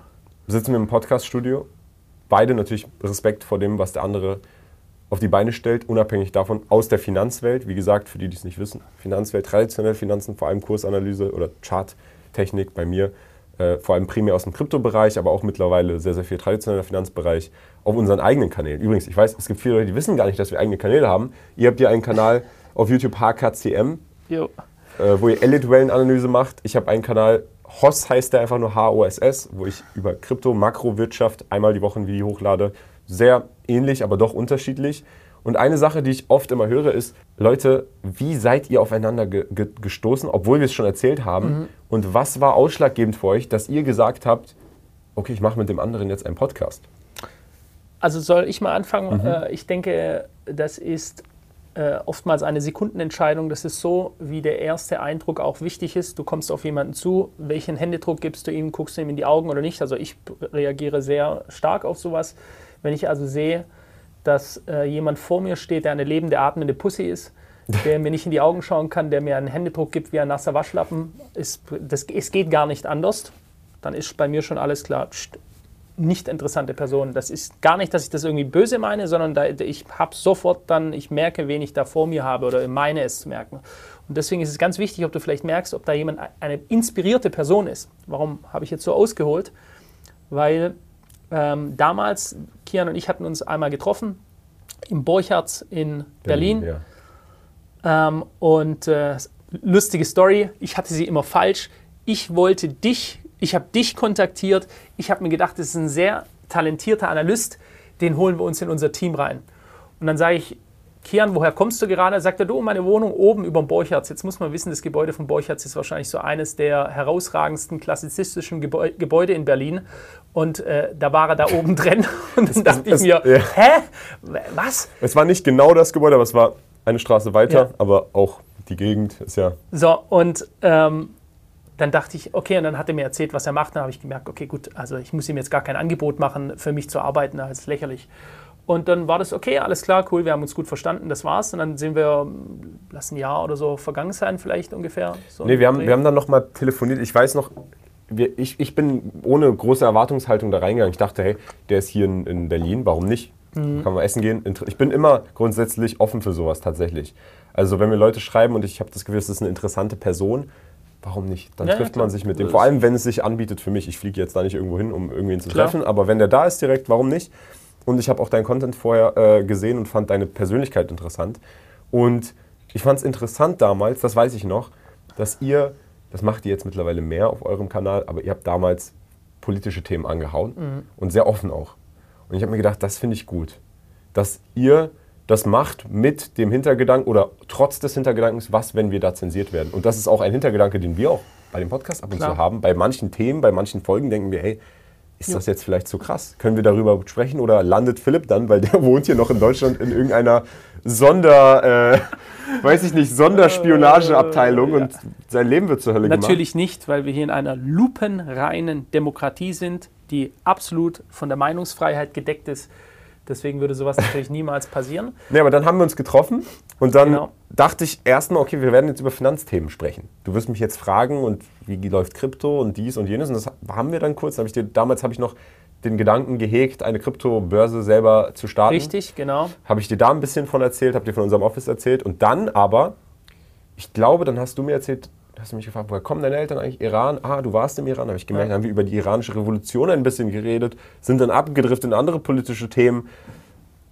sitzen wir im Podcaststudio. Beide natürlich Respekt vor dem, was der andere auf die Beine stellt, unabhängig davon, aus der Finanzwelt. Wie gesagt, für die, die es nicht wissen, Finanzwelt, traditionell Finanzen, vor allem Kursanalyse oder Charttechnik bei mir äh, vor allem primär aus dem Kryptobereich, aber auch mittlerweile sehr, sehr viel traditioneller Finanzbereich auf unseren eigenen Kanälen. Übrigens, ich weiß, es gibt viele Leute, die wissen gar nicht, dass wir eigene Kanäle haben. Ihr habt ja einen Kanal auf YouTube HKCM, äh, wo ihr Elite-Wellenanalyse macht. Ich habe einen Kanal, HOSS heißt der einfach nur HOSS, wo ich über Krypto, Makrowirtschaft einmal die Woche ein Video hochlade. sehr ähnlich, aber doch unterschiedlich. Und eine Sache, die ich oft immer höre, ist, Leute, wie seid ihr aufeinander ge ge gestoßen, obwohl wir es schon erzählt haben? Mhm. Und was war ausschlaggebend für euch, dass ihr gesagt habt, okay, ich mache mit dem anderen jetzt einen Podcast? Also soll ich mal anfangen? Mhm. Äh, ich denke, das ist äh, oftmals eine Sekundenentscheidung. Das ist so, wie der erste Eindruck auch wichtig ist. Du kommst auf jemanden zu, welchen Händedruck gibst du ihm, guckst du ihm in die Augen oder nicht. Also ich reagiere sehr stark auf sowas. Wenn ich also sehe, dass äh, jemand vor mir steht, der eine lebende, atmende Pussy ist, der mir nicht in die Augen schauen kann, der mir einen Händedruck gibt wie ein nasser Waschlappen, ist, das, es geht gar nicht anders, dann ist bei mir schon alles klar. Pst, nicht interessante Person. Das ist gar nicht, dass ich das irgendwie böse meine, sondern da, ich habe sofort dann, ich merke, wen ich da vor mir habe oder meine es zu merken. Und deswegen ist es ganz wichtig, ob du vielleicht merkst, ob da jemand eine inspirierte Person ist. Warum habe ich jetzt so ausgeholt? Weil ähm, damals, Kian und ich hatten uns einmal getroffen im Borchards in Berlin. Berlin ja. ähm, und äh, lustige Story, ich hatte sie immer falsch. Ich wollte dich ich habe dich kontaktiert. Ich habe mir gedacht, das ist ein sehr talentierter Analyst. Den holen wir uns in unser Team rein. Und dann sage ich, Kian, woher kommst du gerade? Sagt er, du, meine Wohnung oben über dem Borchards. Jetzt muss man wissen, das Gebäude von Borchards ist wahrscheinlich so eines der herausragendsten klassizistischen Gebäude in Berlin. Und äh, da war er da oben <laughs> drin. Und dann dachte ich mir, ja. hä? Was? Es war nicht genau das Gebäude, aber es war eine Straße weiter, ja. aber auch die Gegend ist ja. So, und ähm, dann dachte ich, okay, und dann hat er mir erzählt, was er macht. Dann habe ich gemerkt, okay, gut, also ich muss ihm jetzt gar kein Angebot machen, für mich zu arbeiten, das ist lächerlich. Und dann war das okay, alles klar, cool, wir haben uns gut verstanden, das war's. Und dann sind wir, lass ein Jahr oder so vergangen sein, vielleicht ungefähr. So nee, wir haben, wir haben dann nochmal telefoniert. Ich weiß noch, wir, ich, ich bin ohne große Erwartungshaltung da reingegangen. Ich dachte, hey, der ist hier in, in Berlin, warum nicht? Mhm. Kann man essen gehen? Ich bin immer grundsätzlich offen für sowas tatsächlich. Also wenn mir Leute schreiben und ich habe das Gefühl, es ist eine interessante Person, warum nicht? Dann ja, trifft man sich mit dem. Vor allem, wenn es sich anbietet für mich. Ich fliege jetzt da nicht irgendwo hin, um irgendwen zu klar. treffen, aber wenn der da ist direkt, warum nicht? Und ich habe auch deinen Content vorher äh, gesehen und fand deine Persönlichkeit interessant. Und ich fand es interessant damals, das weiß ich noch, dass ihr, das macht ihr jetzt mittlerweile mehr auf eurem Kanal, aber ihr habt damals politische Themen angehauen mhm. und sehr offen auch. Und ich habe mir gedacht, das finde ich gut, dass ihr das macht mit dem Hintergedanken oder trotz des Hintergedankens, was, wenn wir da zensiert werden. Und das ist auch ein Hintergedanke, den wir auch bei dem Podcast ab und Klar. zu haben. Bei manchen Themen, bei manchen Folgen denken wir, hey, ist ja. das jetzt vielleicht zu krass? Können wir darüber sprechen oder landet Philipp dann, weil der <laughs> wohnt hier noch in Deutschland in irgendeiner Sonder, äh, <laughs> weiß ich nicht, Sonderspionageabteilung äh, ja. und sein Leben wird zur Hölle Natürlich gemacht? Natürlich nicht, weil wir hier in einer lupenreinen Demokratie sind, die absolut von der Meinungsfreiheit gedeckt ist. Deswegen würde sowas natürlich niemals passieren. <laughs> Nee, aber dann haben wir uns getroffen und dann genau. dachte ich erstmal, okay, wir werden jetzt über Finanzthemen sprechen. Du wirst mich jetzt fragen und wie läuft Krypto und dies und jenes und das haben wir dann kurz. Hab ich dir, damals habe ich noch den Gedanken gehegt, eine Kryptobörse selber zu starten. Richtig, genau. Habe ich dir da ein bisschen von erzählt, habe dir von unserem Office erzählt und dann aber, ich glaube, dann hast du mir erzählt, hast du mich gefragt, woher kommen deine Eltern eigentlich? Iran? Ah, du warst im Iran, habe ich gemerkt. Ja. Haben wir über die iranische Revolution ein bisschen geredet, sind dann abgedriftet in andere politische Themen.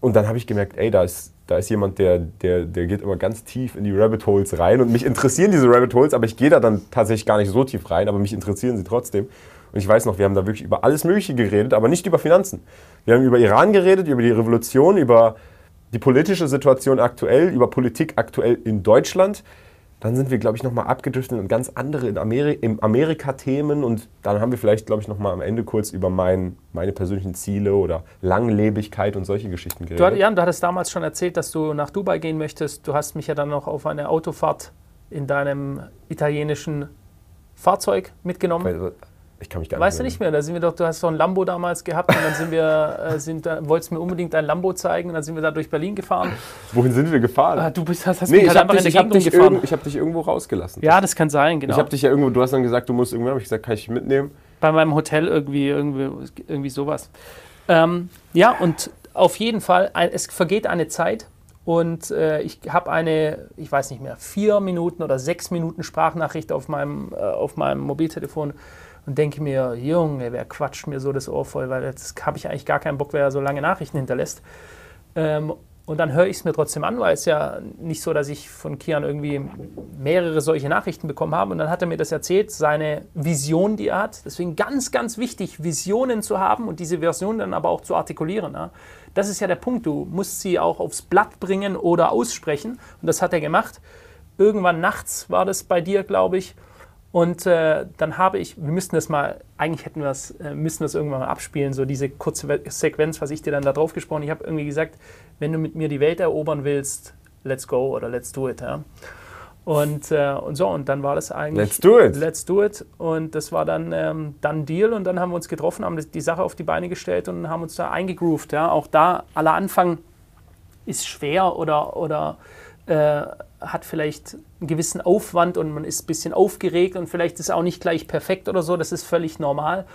Und dann habe ich gemerkt, ey, da ist, da ist jemand, der, der, der geht immer ganz tief in die Rabbit Holes rein. Und mich interessieren diese Rabbit Holes, aber ich gehe da dann tatsächlich gar nicht so tief rein, aber mich interessieren sie trotzdem. Und ich weiß noch, wir haben da wirklich über alles Mögliche geredet, aber nicht über Finanzen. Wir haben über Iran geredet, über die Revolution, über die politische Situation aktuell, über Politik aktuell in Deutschland. Dann sind wir, glaube ich, nochmal abgedriftet in ganz andere in Ameri Amerika-Themen und dann haben wir vielleicht, glaube ich, nochmal am Ende kurz über mein, meine persönlichen Ziele oder Langlebigkeit und solche Geschichten geredet. Du, Jan, du hattest damals schon erzählt, dass du nach Dubai gehen möchtest. Du hast mich ja dann noch auf eine Autofahrt in deinem italienischen Fahrzeug mitgenommen. Ich kann mich gar weißt nicht. Weißt du nicht mehr? Da sind wir doch, du hast doch ein Lambo damals gehabt und dann sind wir, äh, sind, wolltest mir unbedingt ein Lambo zeigen und dann sind wir da durch Berlin gefahren. Wohin sind wir gefahren? Ah, du bist, hast, hast nee, mich halt einfach dich, in der Gegend gefahren. ich habe dich irgendwo rausgelassen. Ja, das kann sein, genau. Ich habe dich ja irgendwo, du hast dann gesagt, du musst irgendwo, habe ich gesagt, kann ich dich mitnehmen? Bei meinem Hotel irgendwie, irgendwie, irgendwie sowas. Ähm, ja, und auf jeden Fall, es vergeht eine Zeit und äh, ich habe eine, ich weiß nicht mehr, vier Minuten oder sechs Minuten Sprachnachricht auf meinem, äh, auf meinem Mobiltelefon und denke mir, Junge, wer quatscht mir so das Ohr voll, weil jetzt habe ich eigentlich gar keinen Bock, wer so lange Nachrichten hinterlässt. Ähm, und dann höre ich es mir trotzdem an, weil es ja nicht so, dass ich von Kian irgendwie mehrere solche Nachrichten bekommen habe. Und dann hat er mir das erzählt, seine Vision, die er hat. Deswegen ganz, ganz wichtig, Visionen zu haben und diese Version dann aber auch zu artikulieren. Das ist ja der Punkt. Du musst sie auch aufs Blatt bringen oder aussprechen. Und das hat er gemacht. Irgendwann nachts war das bei dir, glaube ich. Und äh, dann habe ich, wir müssten das mal, eigentlich hätten wir es, äh, müssen wir es irgendwann mal abspielen, so diese kurze Sequenz, was ich dir dann da drauf gesprochen. Ich habe irgendwie gesagt, wenn du mit mir die Welt erobern willst, let's go oder let's do it. Ja. Und, äh, und so, und dann war das eigentlich. Let's do it. Let's do it. Und das war dann, ähm, dann Deal und dann haben wir uns getroffen, haben die Sache auf die Beine gestellt und haben uns da eingegroovt. Ja. Auch da, aller Anfang ist schwer oder, oder äh, hat vielleicht einen gewissen Aufwand und man ist ein bisschen aufgeregt und vielleicht ist auch nicht gleich perfekt oder so. Das ist völlig normal,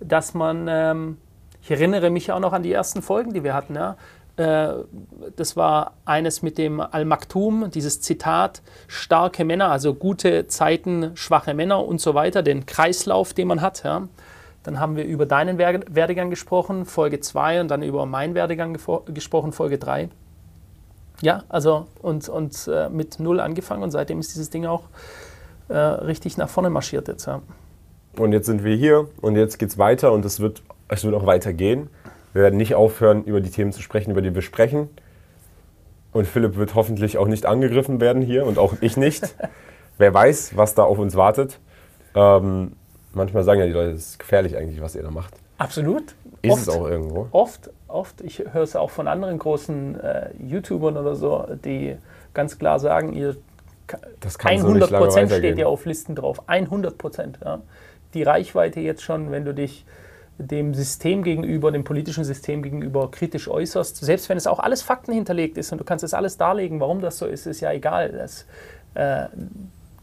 dass man, ähm, ich erinnere mich auch noch an die ersten Folgen, die wir hatten. Ja. Äh, das war eines mit dem Al-Maktum, dieses Zitat, starke Männer, also gute Zeiten, schwache Männer und so weiter, den Kreislauf, den man hat. Ja. Dann haben wir über deinen Werdegang gesprochen, Folge 2 und dann über meinen Werdegang gesprochen, Folge 3. Ja, also und, und äh, mit null angefangen und seitdem ist dieses Ding auch äh, richtig nach vorne marschiert jetzt. Ja. Und jetzt sind wir hier und jetzt geht es weiter und es wird, es wird auch weitergehen. Wir werden nicht aufhören, über die Themen zu sprechen, über die wir sprechen. Und Philipp wird hoffentlich auch nicht angegriffen werden hier und auch ich nicht. <laughs> Wer weiß, was da auf uns wartet. Ähm, manchmal sagen ja die Leute, es ist gefährlich eigentlich, was ihr da macht. Absolut. Ist oft, es auch irgendwo. Oft, oft. Ich höre es auch von anderen großen äh, YouTubern oder so, die ganz klar sagen, ihr das 100 Prozent steht ja auf Listen drauf. 100 Prozent. Ja. Die Reichweite jetzt schon, wenn du dich dem System gegenüber, dem politischen System gegenüber kritisch äußerst, selbst wenn es auch alles Fakten hinterlegt ist und du kannst es alles darlegen, warum das so ist, ist ja egal. Das, äh,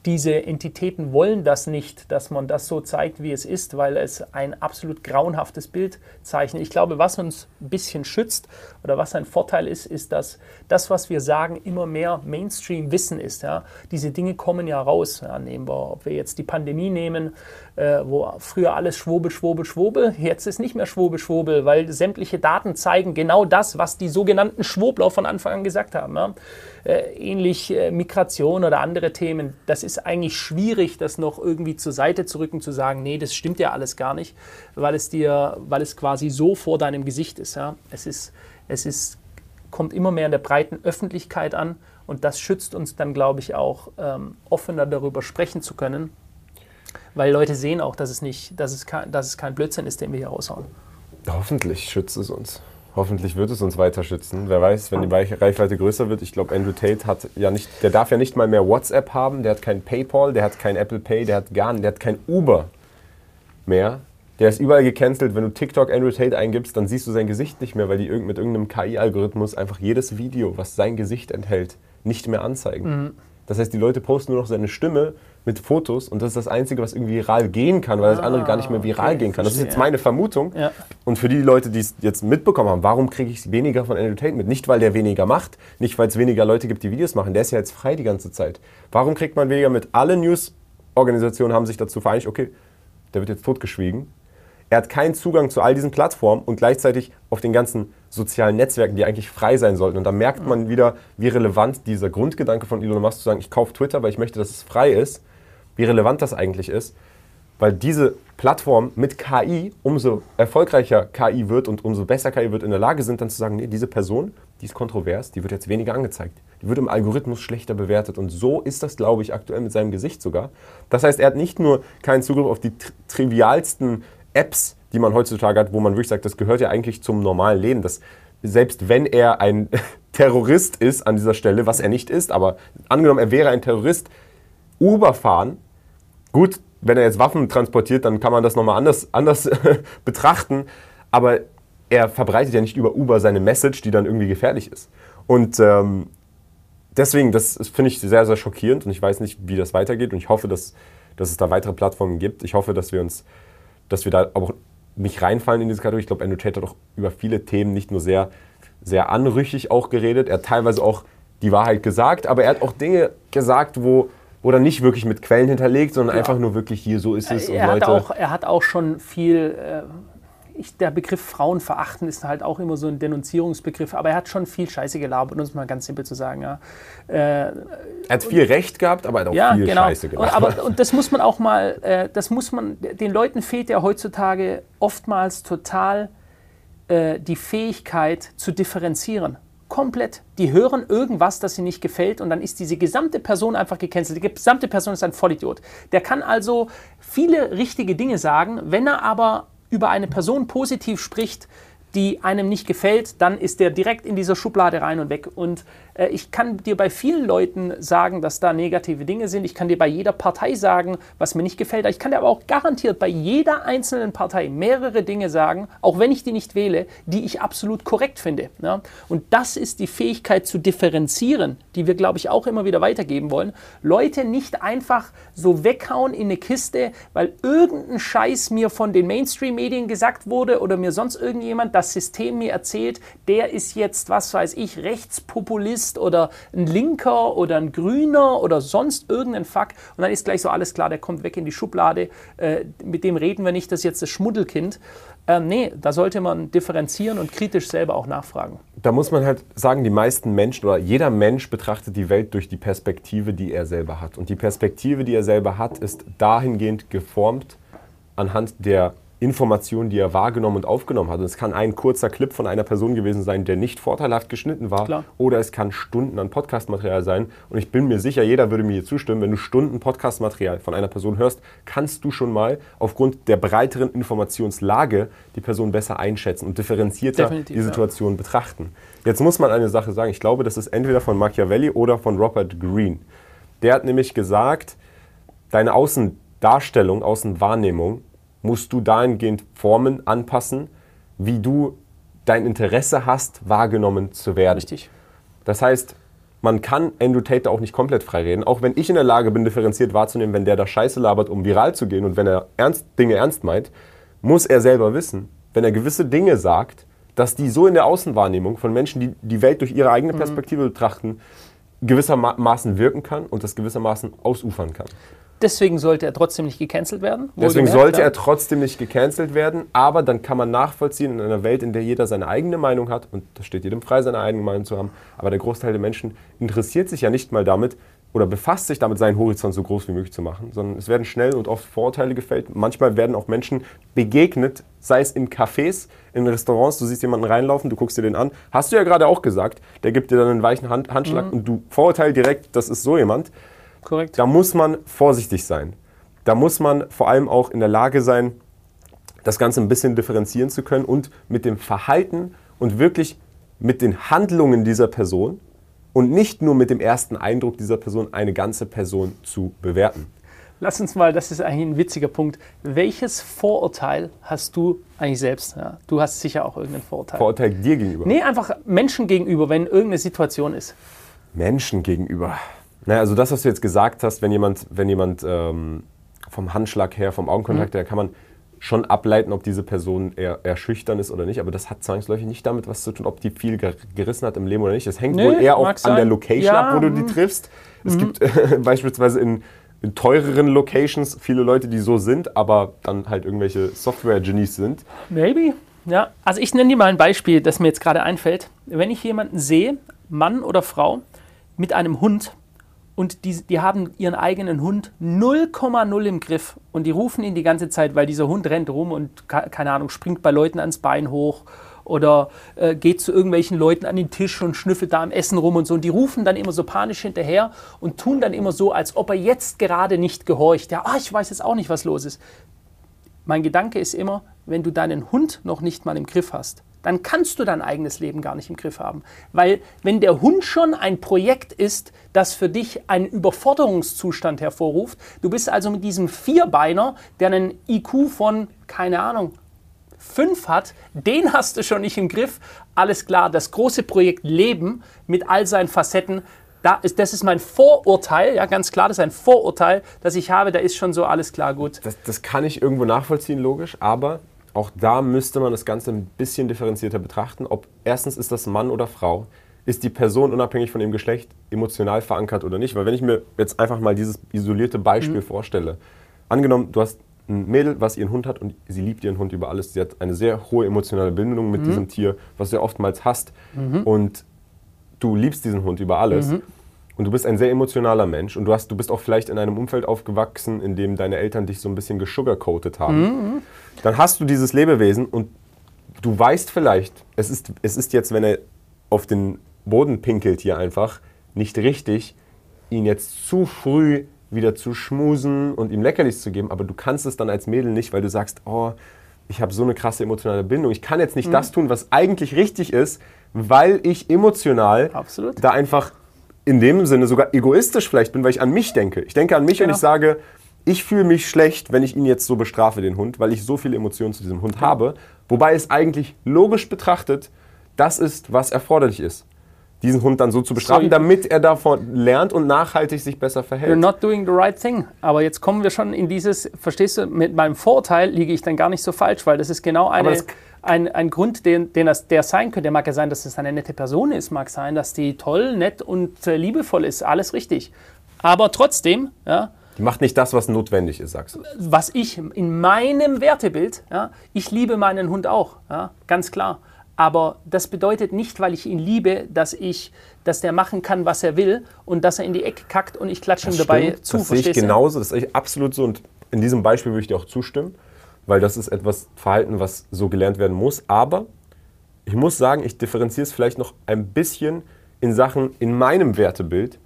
diese Entitäten wollen das nicht, dass man das so zeigt, wie es ist, weil es ein absolut grauenhaftes Bild zeichnet. Ich glaube, was uns ein bisschen schützt oder was ein Vorteil ist, ist, dass das, was wir sagen, immer mehr Mainstream-Wissen ist. Ja. Diese Dinge kommen ja raus. Ja. Nehmen wir, ob wir jetzt die Pandemie nehmen, äh, wo früher alles Schwobel, Schwobel, Schwobel, jetzt ist nicht mehr Schwobel, Schwobel, weil sämtliche Daten zeigen genau das, was die sogenannten Schwobler von Anfang an gesagt haben. Ja. Äh, ähnlich äh, Migration oder andere Themen. Das ist eigentlich schwierig, das noch irgendwie zur Seite zu rücken, zu sagen, nee, das stimmt ja alles gar nicht, weil es dir, weil es quasi so vor deinem Gesicht ist. Ja. Es ist, es ist, kommt immer mehr in der breiten Öffentlichkeit an und das schützt uns dann, glaube ich, auch ähm, offener darüber sprechen zu können, weil Leute sehen auch, dass es nicht, dass es kein, dass es kein Blödsinn ist, den wir hier raushauen. Hoffentlich schützt es uns. Hoffentlich wird es uns weiter schützen. Wer weiß, wenn die Reichweite größer wird. Ich glaube, Andrew Tate hat ja nicht, der darf ja nicht mal mehr WhatsApp haben, der hat kein PayPal, der hat kein Apple Pay, der hat gar, der hat kein Uber mehr. Der ist überall gecancelt. Wenn du TikTok Andrew Tate eingibst, dann siehst du sein Gesicht nicht mehr, weil die mit irgendeinem KI-Algorithmus einfach jedes Video, was sein Gesicht enthält, nicht mehr anzeigen. Mhm. Das heißt, die Leute posten nur noch seine Stimme mit Fotos und das ist das Einzige, was irgendwie viral gehen kann, weil das andere gar nicht mehr viral okay, gehen kann. Das ist jetzt meine Vermutung. Ja. Und für die Leute, die es jetzt mitbekommen haben, warum kriege ich weniger von mit? Nicht, weil der weniger macht, nicht, weil es weniger Leute gibt, die Videos machen. Der ist ja jetzt frei die ganze Zeit. Warum kriegt man weniger mit? Alle News-Organisationen haben sich dazu vereinigt, okay, der wird jetzt totgeschwiegen. Er hat keinen Zugang zu all diesen Plattformen und gleichzeitig auf den ganzen sozialen Netzwerken, die eigentlich frei sein sollten. Und da merkt man wieder, wie relevant dieser Grundgedanke von Elon Musk zu sagen, ich kaufe Twitter, weil ich möchte, dass es frei ist, wie relevant das eigentlich ist. Weil diese Plattform mit KI, umso erfolgreicher KI wird und umso besser KI wird, in der Lage sind, dann zu sagen, nee, diese Person, die ist kontrovers, die wird jetzt weniger angezeigt. Die wird im Algorithmus schlechter bewertet. Und so ist das, glaube ich, aktuell mit seinem Gesicht sogar. Das heißt, er hat nicht nur keinen Zugriff auf die tri trivialsten Apps, die man heutzutage hat, wo man wirklich sagt, das gehört ja eigentlich zum normalen Leben. Das, selbst wenn er ein <laughs> Terrorist ist an dieser Stelle, was er nicht ist, aber angenommen, er wäre ein Terrorist, Uber fahren, gut, wenn er jetzt Waffen transportiert, dann kann man das nochmal anders, anders <laughs> betrachten, aber er verbreitet ja nicht über Uber seine Message, die dann irgendwie gefährlich ist. Und ähm, deswegen, das finde ich sehr, sehr schockierend und ich weiß nicht, wie das weitergeht und ich hoffe, dass, dass es da weitere Plattformen gibt. Ich hoffe, dass wir uns, dass wir da auch nicht reinfallen in diese Kategorie. Ich glaube, Andrew Tate hat auch über viele Themen nicht nur sehr, sehr anrüchig auch geredet, er hat teilweise auch die Wahrheit gesagt, aber er hat auch Dinge gesagt, wo oder nicht wirklich mit Quellen hinterlegt, sondern ja. einfach nur wirklich hier, so ist es. Er, hat, auch, er hat auch schon viel äh, ich, der Begriff Frauen verachten ist halt auch immer so ein Denunzierungsbegriff, aber er hat schon viel Scheiße gelabert, um es mal ganz simpel zu sagen. Ja. Äh, er hat viel Recht gehabt, aber er hat auch ja, viel genau. Scheiße gelabert. Und, aber, und das muss man auch mal, äh, das muss man, den Leuten fehlt ja heutzutage oftmals total äh, die Fähigkeit zu differenzieren komplett, die hören irgendwas, das ihnen nicht gefällt und dann ist diese gesamte Person einfach gecancelt. Die gesamte Person ist ein Vollidiot. Der kann also viele richtige Dinge sagen, wenn er aber über eine Person positiv spricht, die einem nicht gefällt, dann ist der direkt in dieser Schublade rein und weg. Und äh, ich kann dir bei vielen Leuten sagen, dass da negative Dinge sind. Ich kann dir bei jeder Partei sagen, was mir nicht gefällt. Ich kann dir aber auch garantiert bei jeder einzelnen Partei mehrere Dinge sagen, auch wenn ich die nicht wähle, die ich absolut korrekt finde. Ja? Und das ist die Fähigkeit zu differenzieren, die wir, glaube ich, auch immer wieder weitergeben wollen. Leute nicht einfach so weghauen in eine Kiste, weil irgendein Scheiß mir von den Mainstream-Medien gesagt wurde oder mir sonst irgendjemand das System mir erzählt, der ist jetzt, was weiß ich, Rechtspopulist oder ein Linker oder ein Grüner oder sonst irgendein Fuck. Und dann ist gleich so alles klar, der kommt weg in die Schublade. Äh, mit dem reden wir nicht, das ist jetzt das Schmuddelkind. Ähm, nee, da sollte man differenzieren und kritisch selber auch nachfragen. Da muss man halt sagen, die meisten Menschen oder jeder Mensch betrachtet die Welt durch die Perspektive, die er selber hat. Und die Perspektive, die er selber hat, ist dahingehend geformt anhand der Informationen, die er wahrgenommen und aufgenommen hat. Und es kann ein kurzer Clip von einer Person gewesen sein, der nicht vorteilhaft geschnitten war. Klar. Oder es kann Stunden an Podcastmaterial sein. Und ich bin mir sicher, jeder würde mir hier zustimmen, wenn du Stunden Podcastmaterial von einer Person hörst, kannst du schon mal aufgrund der breiteren Informationslage die Person besser einschätzen und differenzierter Definitiv, die Situation ja. betrachten. Jetzt muss man eine Sache sagen. Ich glaube, das ist entweder von Machiavelli oder von Robert Greene. Der hat nämlich gesagt, deine Außendarstellung, Außenwahrnehmung musst du dahingehend formen, anpassen, wie du dein Interesse hast, wahrgenommen zu werden. Richtig. Das heißt, man kann Andrew Tate auch nicht komplett frei reden. Auch wenn ich in der Lage bin, differenziert wahrzunehmen, wenn der da Scheiße labert, um viral zu gehen und wenn er ernst, Dinge ernst meint, muss er selber wissen, wenn er gewisse Dinge sagt, dass die so in der Außenwahrnehmung von Menschen, die die Welt durch ihre eigene mhm. Perspektive mhm. betrachten, gewissermaßen wirken kann und das gewissermaßen ausufern kann. Deswegen sollte er trotzdem nicht gecancelt werden. Deswegen sollte ja. er trotzdem nicht gecancelt werden, aber dann kann man nachvollziehen in einer Welt, in der jeder seine eigene Meinung hat und das steht jedem frei, seine eigene Meinung zu haben, aber der Großteil der Menschen interessiert sich ja nicht mal damit oder befasst sich damit, seinen Horizont so groß wie möglich zu machen, sondern es werden schnell und oft Vorurteile gefällt. Manchmal werden auch Menschen begegnet, sei es in Cafés, in Restaurants, du siehst jemanden reinlaufen, du guckst dir den an. Hast du ja gerade auch gesagt, der gibt dir dann einen weichen Hand, Handschlag mhm. und du vorurteil direkt, das ist so jemand. Korrekt. Da muss man vorsichtig sein. Da muss man vor allem auch in der Lage sein, das Ganze ein bisschen differenzieren zu können und mit dem Verhalten und wirklich mit den Handlungen dieser Person und nicht nur mit dem ersten Eindruck dieser Person eine ganze Person zu bewerten. Lass uns mal, das ist eigentlich ein witziger Punkt. Welches Vorurteil hast du eigentlich selbst? Ja, du hast sicher auch irgendein Vorurteil. Vorurteil dir gegenüber? Nee, einfach Menschen gegenüber, wenn irgendeine Situation ist. Menschen gegenüber. Naja, also das, was du jetzt gesagt hast, wenn jemand, wenn jemand ähm, vom Handschlag her, vom Augenkontakt mhm. her, kann man schon ableiten, ob diese Person eher, eher, schüchtern ist oder nicht. Aber das hat zwangsläufig nicht damit was zu tun, ob die viel gerissen hat im Leben oder nicht. Das hängt nee, wohl eher auch an der Location ja, ab, wo du die mhm. triffst. Es mhm. gibt äh, <laughs> beispielsweise in, in, teureren Locations viele Leute, die so sind, aber dann halt irgendwelche Software-Genies sind. Maybe. Ja, also ich nenne dir mal ein Beispiel, das mir jetzt gerade einfällt. Wenn ich jemanden sehe, Mann oder Frau, mit einem Hund, und die, die haben ihren eigenen Hund 0,0 im Griff und die rufen ihn die ganze Zeit, weil dieser Hund rennt rum und keine Ahnung, springt bei Leuten ans Bein hoch oder äh, geht zu irgendwelchen Leuten an den Tisch und schnüffelt da am Essen rum und so. Und die rufen dann immer so panisch hinterher und tun dann immer so, als ob er jetzt gerade nicht gehorcht. Ja, ah, ich weiß jetzt auch nicht, was los ist. Mein Gedanke ist immer, wenn du deinen Hund noch nicht mal im Griff hast, dann kannst du dein eigenes Leben gar nicht im Griff haben. Weil wenn der Hund schon ein Projekt ist, das für dich einen Überforderungszustand hervorruft, du bist also mit diesem Vierbeiner, der einen IQ von, keine Ahnung, fünf hat, den hast du schon nicht im Griff. Alles klar, das große Projekt Leben mit all seinen Facetten, da ist, das ist mein Vorurteil, ja, ganz klar, das ist ein Vorurteil, das ich habe, da ist schon so alles klar gut. Das, das kann ich irgendwo nachvollziehen, logisch, aber auch da müsste man das Ganze ein bisschen differenzierter betrachten. Ob erstens ist das Mann oder Frau, ist die Person unabhängig von ihrem Geschlecht emotional verankert oder nicht? Weil wenn ich mir jetzt einfach mal dieses isolierte Beispiel mhm. vorstelle, angenommen, du hast ein Mädel, was ihren Hund hat und sie liebt ihren Hund über alles. Sie hat eine sehr hohe emotionale Bindung mit mhm. diesem Tier, was du ja oftmals hast. Mhm. Und du liebst diesen Hund über alles. Mhm. Und du bist ein sehr emotionaler Mensch und du, hast, du bist auch vielleicht in einem Umfeld aufgewachsen, in dem deine Eltern dich so ein bisschen gesugarcoated haben. Mhm. Dann hast du dieses Lebewesen und du weißt vielleicht, es ist, es ist jetzt, wenn er auf den Boden pinkelt hier einfach, nicht richtig, ihn jetzt zu früh wieder zu schmusen und ihm Leckerlis zu geben, aber du kannst es dann als Mädel nicht, weil du sagst, oh, ich habe so eine krasse emotionale Bindung. Ich kann jetzt nicht mhm. das tun, was eigentlich richtig ist, weil ich emotional Absolut. da einfach in dem Sinne sogar egoistisch vielleicht bin, weil ich an mich denke. Ich denke an mich genau. und ich sage, ich fühle mich schlecht, wenn ich ihn jetzt so bestrafe, den Hund, weil ich so viele Emotionen zu diesem Hund genau. habe. Wobei es eigentlich logisch betrachtet das ist, was erforderlich ist diesen Hund dann so zu bestrafen, so, damit er davon lernt und nachhaltig sich besser verhält. You're not doing the right thing. Aber jetzt kommen wir schon in dieses, verstehst du, mit meinem Vorteil liege ich dann gar nicht so falsch, weil das ist genau eine, ein, ein Grund, den, den das, der sein könnte. Der mag ja sein, dass es eine nette Person ist, mag sein, dass die toll, nett und äh, liebevoll ist, alles richtig. Aber trotzdem, ja, die macht nicht das, was notwendig ist, sagst du. Was ich in meinem Wertebild, ja, ich liebe meinen Hund auch, ja, ganz klar. Aber das bedeutet nicht, weil ich ihn liebe, dass, ich, dass der machen kann, was er will und dass er in die Ecke kackt und ich klatsche ihm dabei zu. Das sehe ich genauso, das sehe ich absolut so und in diesem Beispiel würde ich dir auch zustimmen, weil das ist etwas Verhalten, was so gelernt werden muss. Aber ich muss sagen, ich differenziere es vielleicht noch ein bisschen in Sachen in meinem Wertebild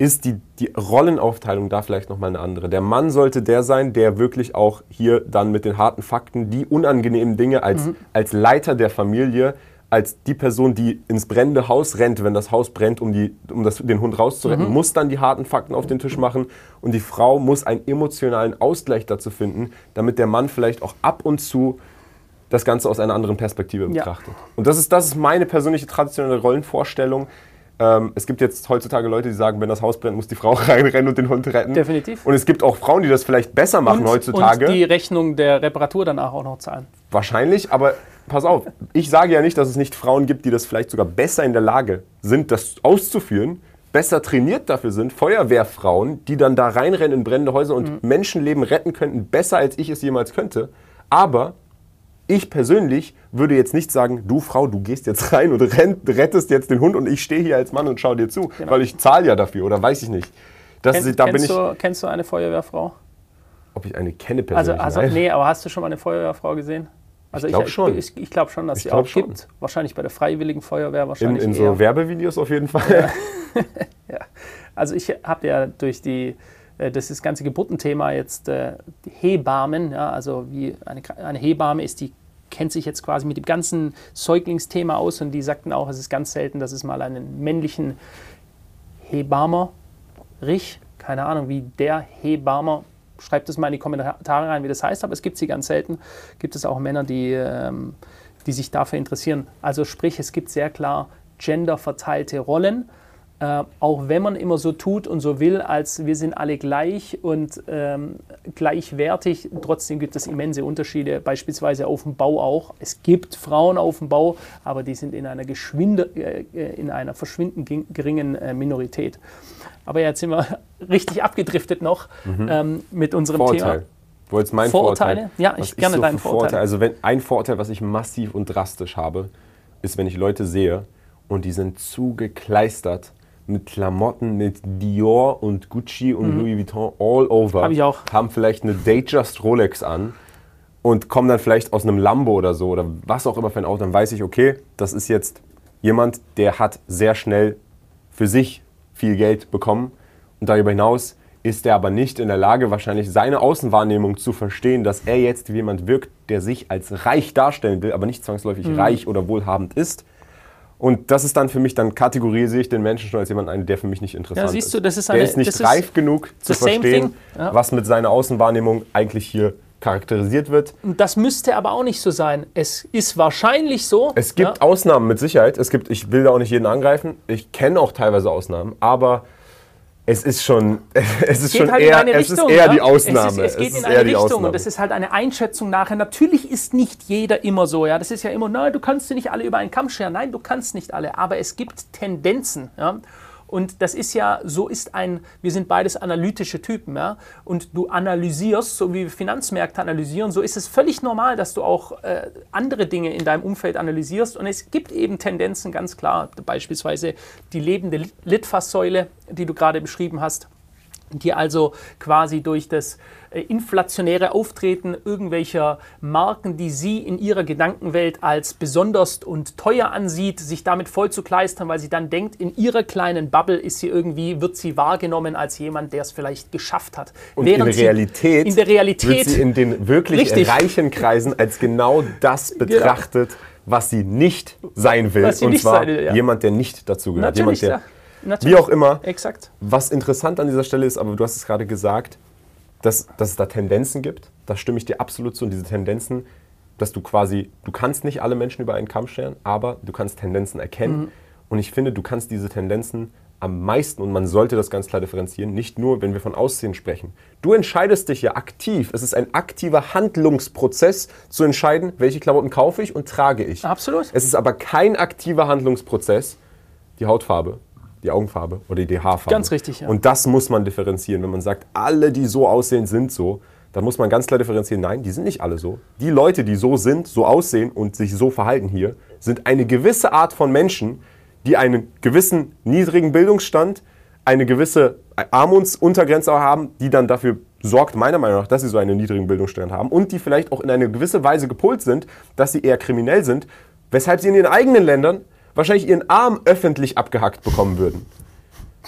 ist die, die Rollenaufteilung da vielleicht nochmal eine andere. Der Mann sollte der sein, der wirklich auch hier dann mit den harten Fakten die unangenehmen Dinge als, mhm. als Leiter der Familie, als die Person, die ins brennende Haus rennt, wenn das Haus brennt, um, die, um das, den Hund rauszuretten, mhm. muss dann die harten Fakten auf den Tisch machen. Und die Frau muss einen emotionalen Ausgleich dazu finden, damit der Mann vielleicht auch ab und zu das Ganze aus einer anderen Perspektive betrachtet. Ja. Und das ist, das ist meine persönliche traditionelle Rollenvorstellung. Ähm, es gibt jetzt heutzutage Leute, die sagen, wenn das Haus brennt, muss die Frau <laughs> reinrennen und den Hund retten. Definitiv. Und es gibt auch Frauen, die das vielleicht besser machen und, heutzutage. Und die Rechnung der Reparatur danach auch noch zahlen. Wahrscheinlich, aber pass auf, ich sage ja nicht, dass es nicht Frauen gibt, die das vielleicht sogar besser in der Lage sind, das auszuführen, besser trainiert dafür sind, Feuerwehrfrauen, die dann da reinrennen in brennende Häuser und mhm. Menschenleben retten könnten, besser als ich es jemals könnte. Aber ich persönlich würde jetzt nicht sagen, du Frau, du gehst jetzt <laughs> rein und rettest jetzt den Hund und ich stehe hier als Mann und schaue dir zu, genau. weil ich zahle ja dafür oder weiß ich nicht. Das Kenn, da kennst, bin ich, du, kennst du eine Feuerwehrfrau? Ob ich eine kenne persönlich? Also, also nee, aber hast du schon mal eine Feuerwehrfrau gesehen? Also ich glaube schon. Ich, ich glaube schon, dass ich sie auch schon. gibt. Wahrscheinlich bei der Freiwilligen Feuerwehr wahrscheinlich. In, in so Werbevideos auf jeden Fall. Ja. <laughs> <laughs> ja. Also ich habe ja durch die äh, das ist das ganze Geburtenthema jetzt äh, Hebammen, ja, also wie eine, eine Hebamme ist die kennt sich jetzt quasi mit dem ganzen Säuglingsthema aus und die sagten auch, es ist ganz selten, dass es mal einen männlichen Hebammer, Rich, keine Ahnung, wie der Hebammer, schreibt es mal in die Kommentare rein, wie das heißt, aber es gibt sie ganz selten. Gibt es auch Männer, die, ähm, die sich dafür interessieren. Also sprich, es gibt sehr klar genderverteilte Rollen äh, auch wenn man immer so tut und so will, als wir sind alle gleich und ähm, gleichwertig, trotzdem gibt es immense Unterschiede, beispielsweise auf dem Bau auch. Es gibt Frauen auf dem Bau, aber die sind in einer, geschwinde, äh, in einer verschwindend geringen äh, Minorität. Aber jetzt sind wir <laughs> richtig abgedriftet noch mhm. ähm, mit unserem Vorurteil. Thema. Wo jetzt mein Vorurteile? Vorurteil, ja, ich gerne so deinen Vorurteil. Vorurteil. Also wenn, ein Vorurteil, was ich massiv und drastisch habe, ist, wenn ich Leute sehe und die sind zugekleistert mit Klamotten mit Dior und Gucci und mhm. Louis Vuitton all over. Hab ich auch. Haben vielleicht eine Datejust Rolex an und kommen dann vielleicht aus einem Lambo oder so oder was auch immer für ein Auto. Dann weiß ich, okay, das ist jetzt jemand, der hat sehr schnell für sich viel Geld bekommen und darüber hinaus ist er aber nicht in der Lage, wahrscheinlich seine Außenwahrnehmung zu verstehen, dass er jetzt wie jemand wirkt, der sich als reich darstellen will, aber nicht zwangsläufig mhm. reich oder wohlhabend ist. Und das ist dann für mich, dann kategorisiere ich den Menschen schon als jemand ein, der für mich nicht interessant ja, siehst du, das ist. Eine, der ist nicht reif genug zu verstehen, ja. was mit seiner Außenwahrnehmung eigentlich hier charakterisiert wird. Das müsste aber auch nicht so sein. Es ist wahrscheinlich so. Es gibt ja. Ausnahmen mit Sicherheit. Es gibt, ich will da auch nicht jeden angreifen. Ich kenne auch teilweise Ausnahmen, aber es ist schon, <laughs> es ist schon halt eher, es ist eher ja? die Ausnahme. Es, ist, es geht es in eine Richtung und das ist halt eine Einschätzung nachher. Natürlich ist nicht jeder immer so, ja. Das ist ja immer, nein, du kannst sie nicht alle über einen Kamm scheren. Nein, du kannst nicht alle, aber es gibt Tendenzen, ja. Und das ist ja, so ist ein, wir sind beides analytische Typen, ja. Und du analysierst, so wie wir Finanzmärkte analysieren, so ist es völlig normal, dass du auch äh, andere Dinge in deinem Umfeld analysierst. Und es gibt eben Tendenzen, ganz klar, beispielsweise die lebende Litfaßsäule, die du gerade beschrieben hast die also quasi durch das äh, inflationäre Auftreten irgendwelcher Marken, die sie in ihrer Gedankenwelt als besonders und teuer ansieht, sich damit voll zu kleistern, weil sie dann denkt, in ihrer kleinen Bubble ist sie irgendwie, wird sie wahrgenommen als jemand, der es vielleicht geschafft hat. Und Während in, Realität in der Realität wird sie in den wirklich richtig. reichen Kreisen als genau das genau. betrachtet, genau. was sie nicht sein will. und zwar will, ja. jemand, der nicht dazu gehört. Natürlich, jemand, der Natürlich. Wie auch immer. Exakt. Was interessant an dieser Stelle ist, aber du hast es gerade gesagt, dass, dass es da Tendenzen gibt. Da stimme ich dir absolut zu. Und diese Tendenzen, dass du quasi, du kannst nicht alle Menschen über einen Kamm scheren, aber du kannst Tendenzen erkennen. Mhm. Und ich finde, du kannst diese Tendenzen am meisten, und man sollte das ganz klar differenzieren, nicht nur, wenn wir von Aussehen sprechen. Du entscheidest dich ja aktiv. Es ist ein aktiver Handlungsprozess zu entscheiden, welche Klamotten kaufe ich und trage ich. Absolut. Es ist aber kein aktiver Handlungsprozess, die Hautfarbe, die Augenfarbe oder die Haarfarbe. Ganz richtig, ja. Und das muss man differenzieren. Wenn man sagt, alle, die so aussehen, sind so, dann muss man ganz klar differenzieren, nein, die sind nicht alle so. Die Leute, die so sind, so aussehen und sich so verhalten hier, sind eine gewisse Art von Menschen, die einen gewissen niedrigen Bildungsstand, eine gewisse Armutsuntergrenze haben, die dann dafür sorgt, meiner Meinung nach, dass sie so einen niedrigen Bildungsstand haben und die vielleicht auch in eine gewisse Weise gepolt sind, dass sie eher kriminell sind, weshalb sie in ihren eigenen Ländern wahrscheinlich ihren Arm öffentlich abgehackt bekommen würden.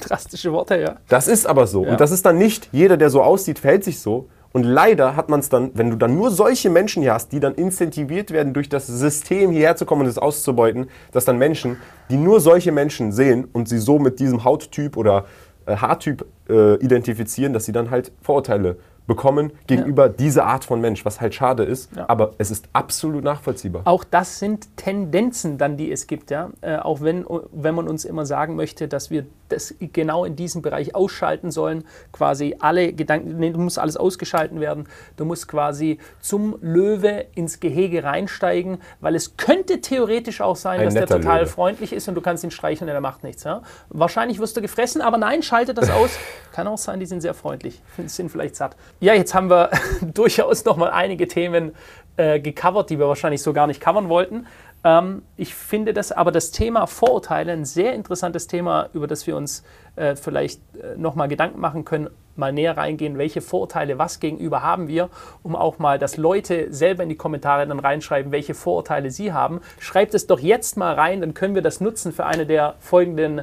Drastische Worte, ja. Das ist aber so. Ja. Und das ist dann nicht, jeder, der so aussieht, verhält sich so. Und leider hat man es dann, wenn du dann nur solche Menschen hier hast, die dann incentiviert werden, durch das System hierher zu kommen und es auszubeuten, dass dann Menschen, die nur solche Menschen sehen und sie so mit diesem Hauttyp oder äh, Haartyp äh, identifizieren, dass sie dann halt Vorurteile bekommen gegenüber ja. dieser Art von Mensch, was halt schade ist, ja. aber es ist absolut nachvollziehbar. Auch das sind Tendenzen dann, die es gibt, ja. Äh, auch wenn, wenn man uns immer sagen möchte, dass wir das genau in diesem Bereich ausschalten sollen, quasi alle Gedanken, nee, du musst alles ausgeschalten werden, du musst quasi zum Löwe ins Gehege reinsteigen, weil es könnte theoretisch auch sein, Ein dass der total Löwe. freundlich ist und du kannst ihn streicheln und er macht nichts. Ja? Wahrscheinlich wirst du gefressen, aber nein, schalte das aus. <laughs> Kann auch sein, die sind sehr freundlich, <laughs> sind vielleicht satt. Ja, jetzt haben wir <laughs> durchaus noch mal einige Themen äh, gecovert, die wir wahrscheinlich so gar nicht covern wollten. Ähm, ich finde das aber das Thema Vorurteile ein sehr interessantes Thema, über das wir uns äh, vielleicht äh, noch mal Gedanken machen können, mal näher reingehen, welche Vorurteile was gegenüber haben wir, um auch mal, dass Leute selber in die Kommentare dann reinschreiben, welche Vorurteile sie haben. Schreibt es doch jetzt mal rein, dann können wir das nutzen für eine der folgenden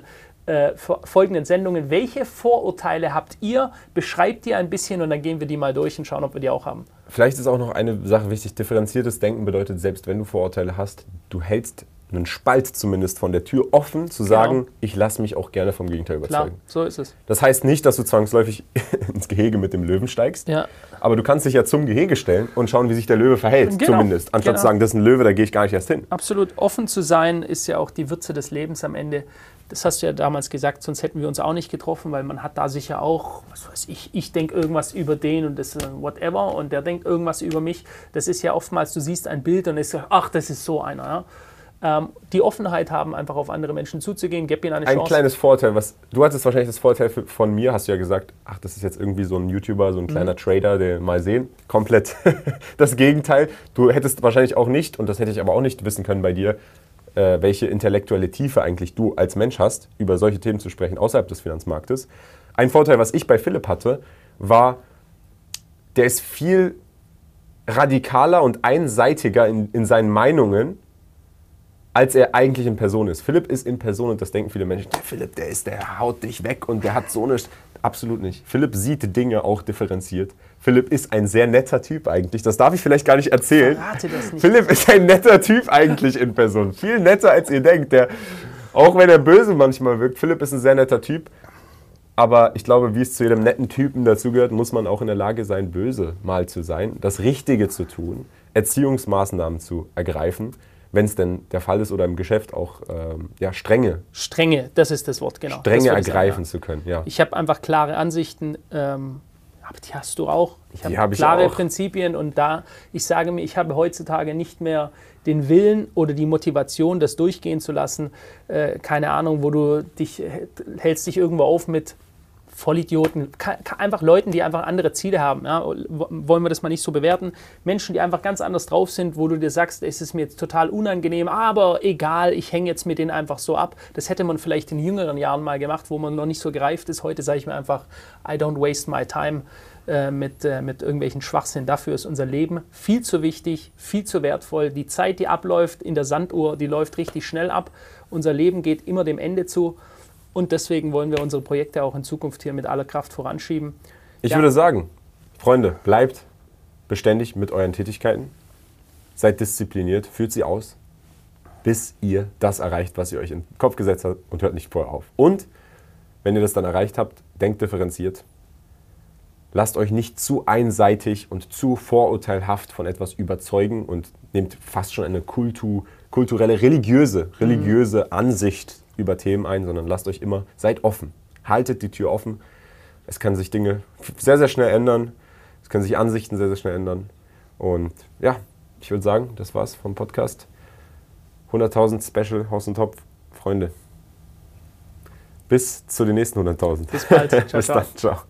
äh, folgenden Sendungen. Welche Vorurteile habt ihr? Beschreibt ihr ein bisschen und dann gehen wir die mal durch und schauen, ob wir die auch haben. Vielleicht ist auch noch eine Sache wichtig. Differenziertes Denken bedeutet, selbst wenn du Vorurteile hast, du hältst einen Spalt zumindest von der Tür offen, zu sagen, genau. ich lasse mich auch gerne vom Gegenteil überzeugen. Klar, so ist es. Das heißt nicht, dass du zwangsläufig <laughs> ins Gehege mit dem Löwen steigst, ja. aber du kannst dich ja zum Gehege stellen und schauen, wie sich der Löwe verhält, genau. zumindest. Anstatt genau. zu sagen, das ist ein Löwe, da gehe ich gar nicht erst hin. Absolut. Offen zu sein ist ja auch die Würze des Lebens am Ende. Das hast du ja damals gesagt, sonst hätten wir uns auch nicht getroffen, weil man hat da sicher auch, was weiß ich, ich denke irgendwas über den und das whatever und der denkt irgendwas über mich. Das ist ja oftmals, du siehst ein Bild und ist ach, das ist so einer. Ja? Ähm, die Offenheit haben, einfach auf andere Menschen zuzugehen, gib ihnen eine Chance. Ein kleines Vorteil, was du hattest wahrscheinlich das Vorteil von mir, hast du ja gesagt, ach, das ist jetzt irgendwie so ein YouTuber, so ein kleiner mhm. Trader, den mal sehen. Komplett <laughs> das Gegenteil. Du hättest wahrscheinlich auch nicht, und das hätte ich aber auch nicht wissen können bei dir, äh, welche intellektuelle Tiefe eigentlich du als Mensch hast, über solche Themen zu sprechen außerhalb des Finanzmarktes. Ein Vorteil, was ich bei Philipp hatte, war, der ist viel radikaler und einseitiger in, in seinen Meinungen, als er eigentlich in Person ist. Philipp ist in Person und das denken viele Menschen, der Philipp, der ist, der haut dich weg und der hat so eine Absolut nicht. Philipp sieht Dinge auch differenziert. Philipp ist ein sehr netter Typ eigentlich. Das darf ich vielleicht gar nicht erzählen. Verrate das nicht. Philipp ist ein netter Typ eigentlich in Person. Viel netter, als ihr denkt. Der, auch wenn er böse manchmal wirkt, Philipp ist ein sehr netter Typ. Aber ich glaube, wie es zu jedem netten Typen dazugehört, muss man auch in der Lage sein, böse mal zu sein, das Richtige zu tun, Erziehungsmaßnahmen zu ergreifen wenn es denn der Fall ist oder im Geschäft auch ähm, ja, Strenge. Strenge, das ist das Wort, genau. Strenge ergreifen sagen, ja. zu können, ja. Ich habe einfach klare Ansichten. Ähm, Aber die hast du auch. Ich habe hab klare ich auch. Prinzipien und da, ich sage mir, ich habe heutzutage nicht mehr den Willen oder die Motivation, das durchgehen zu lassen. Äh, keine Ahnung, wo du dich hältst dich irgendwo auf mit Vollidioten, einfach Leuten, die einfach andere Ziele haben. Ja, wollen wir das mal nicht so bewerten. Menschen, die einfach ganz anders drauf sind, wo du dir sagst, es ist mir jetzt total unangenehm, aber egal, ich hänge jetzt mit denen einfach so ab. Das hätte man vielleicht in jüngeren Jahren mal gemacht, wo man noch nicht so gereift ist. Heute sage ich mir einfach, I don't waste my time äh, mit, äh, mit irgendwelchen Schwachsinn. Dafür ist unser Leben viel zu wichtig, viel zu wertvoll. Die Zeit, die abläuft in der Sanduhr, die läuft richtig schnell ab. Unser Leben geht immer dem Ende zu. Und deswegen wollen wir unsere Projekte auch in Zukunft hier mit aller Kraft voranschieben. Ich ja. würde sagen, Freunde, bleibt beständig mit euren Tätigkeiten. Seid diszipliniert, führt sie aus, bis ihr das erreicht, was ihr euch in den Kopf gesetzt habt und hört nicht vorher auf. Und wenn ihr das dann erreicht habt, denkt differenziert. Lasst euch nicht zu einseitig und zu vorurteilhaft von etwas überzeugen und nehmt fast schon eine kultu, kulturelle, religiöse, religiöse mhm. Ansicht über Themen ein, sondern lasst euch immer, seid offen. Haltet die Tür offen. Es kann sich Dinge sehr, sehr schnell ändern. Es können sich Ansichten sehr, sehr schnell ändern. Und ja, ich würde sagen, das war's vom Podcast. 100.000 Special Haus und Topf. Freunde. Bis zu den nächsten 100.000. Bis bald. <laughs> Ciao, Bis ciao. dann. Ciao.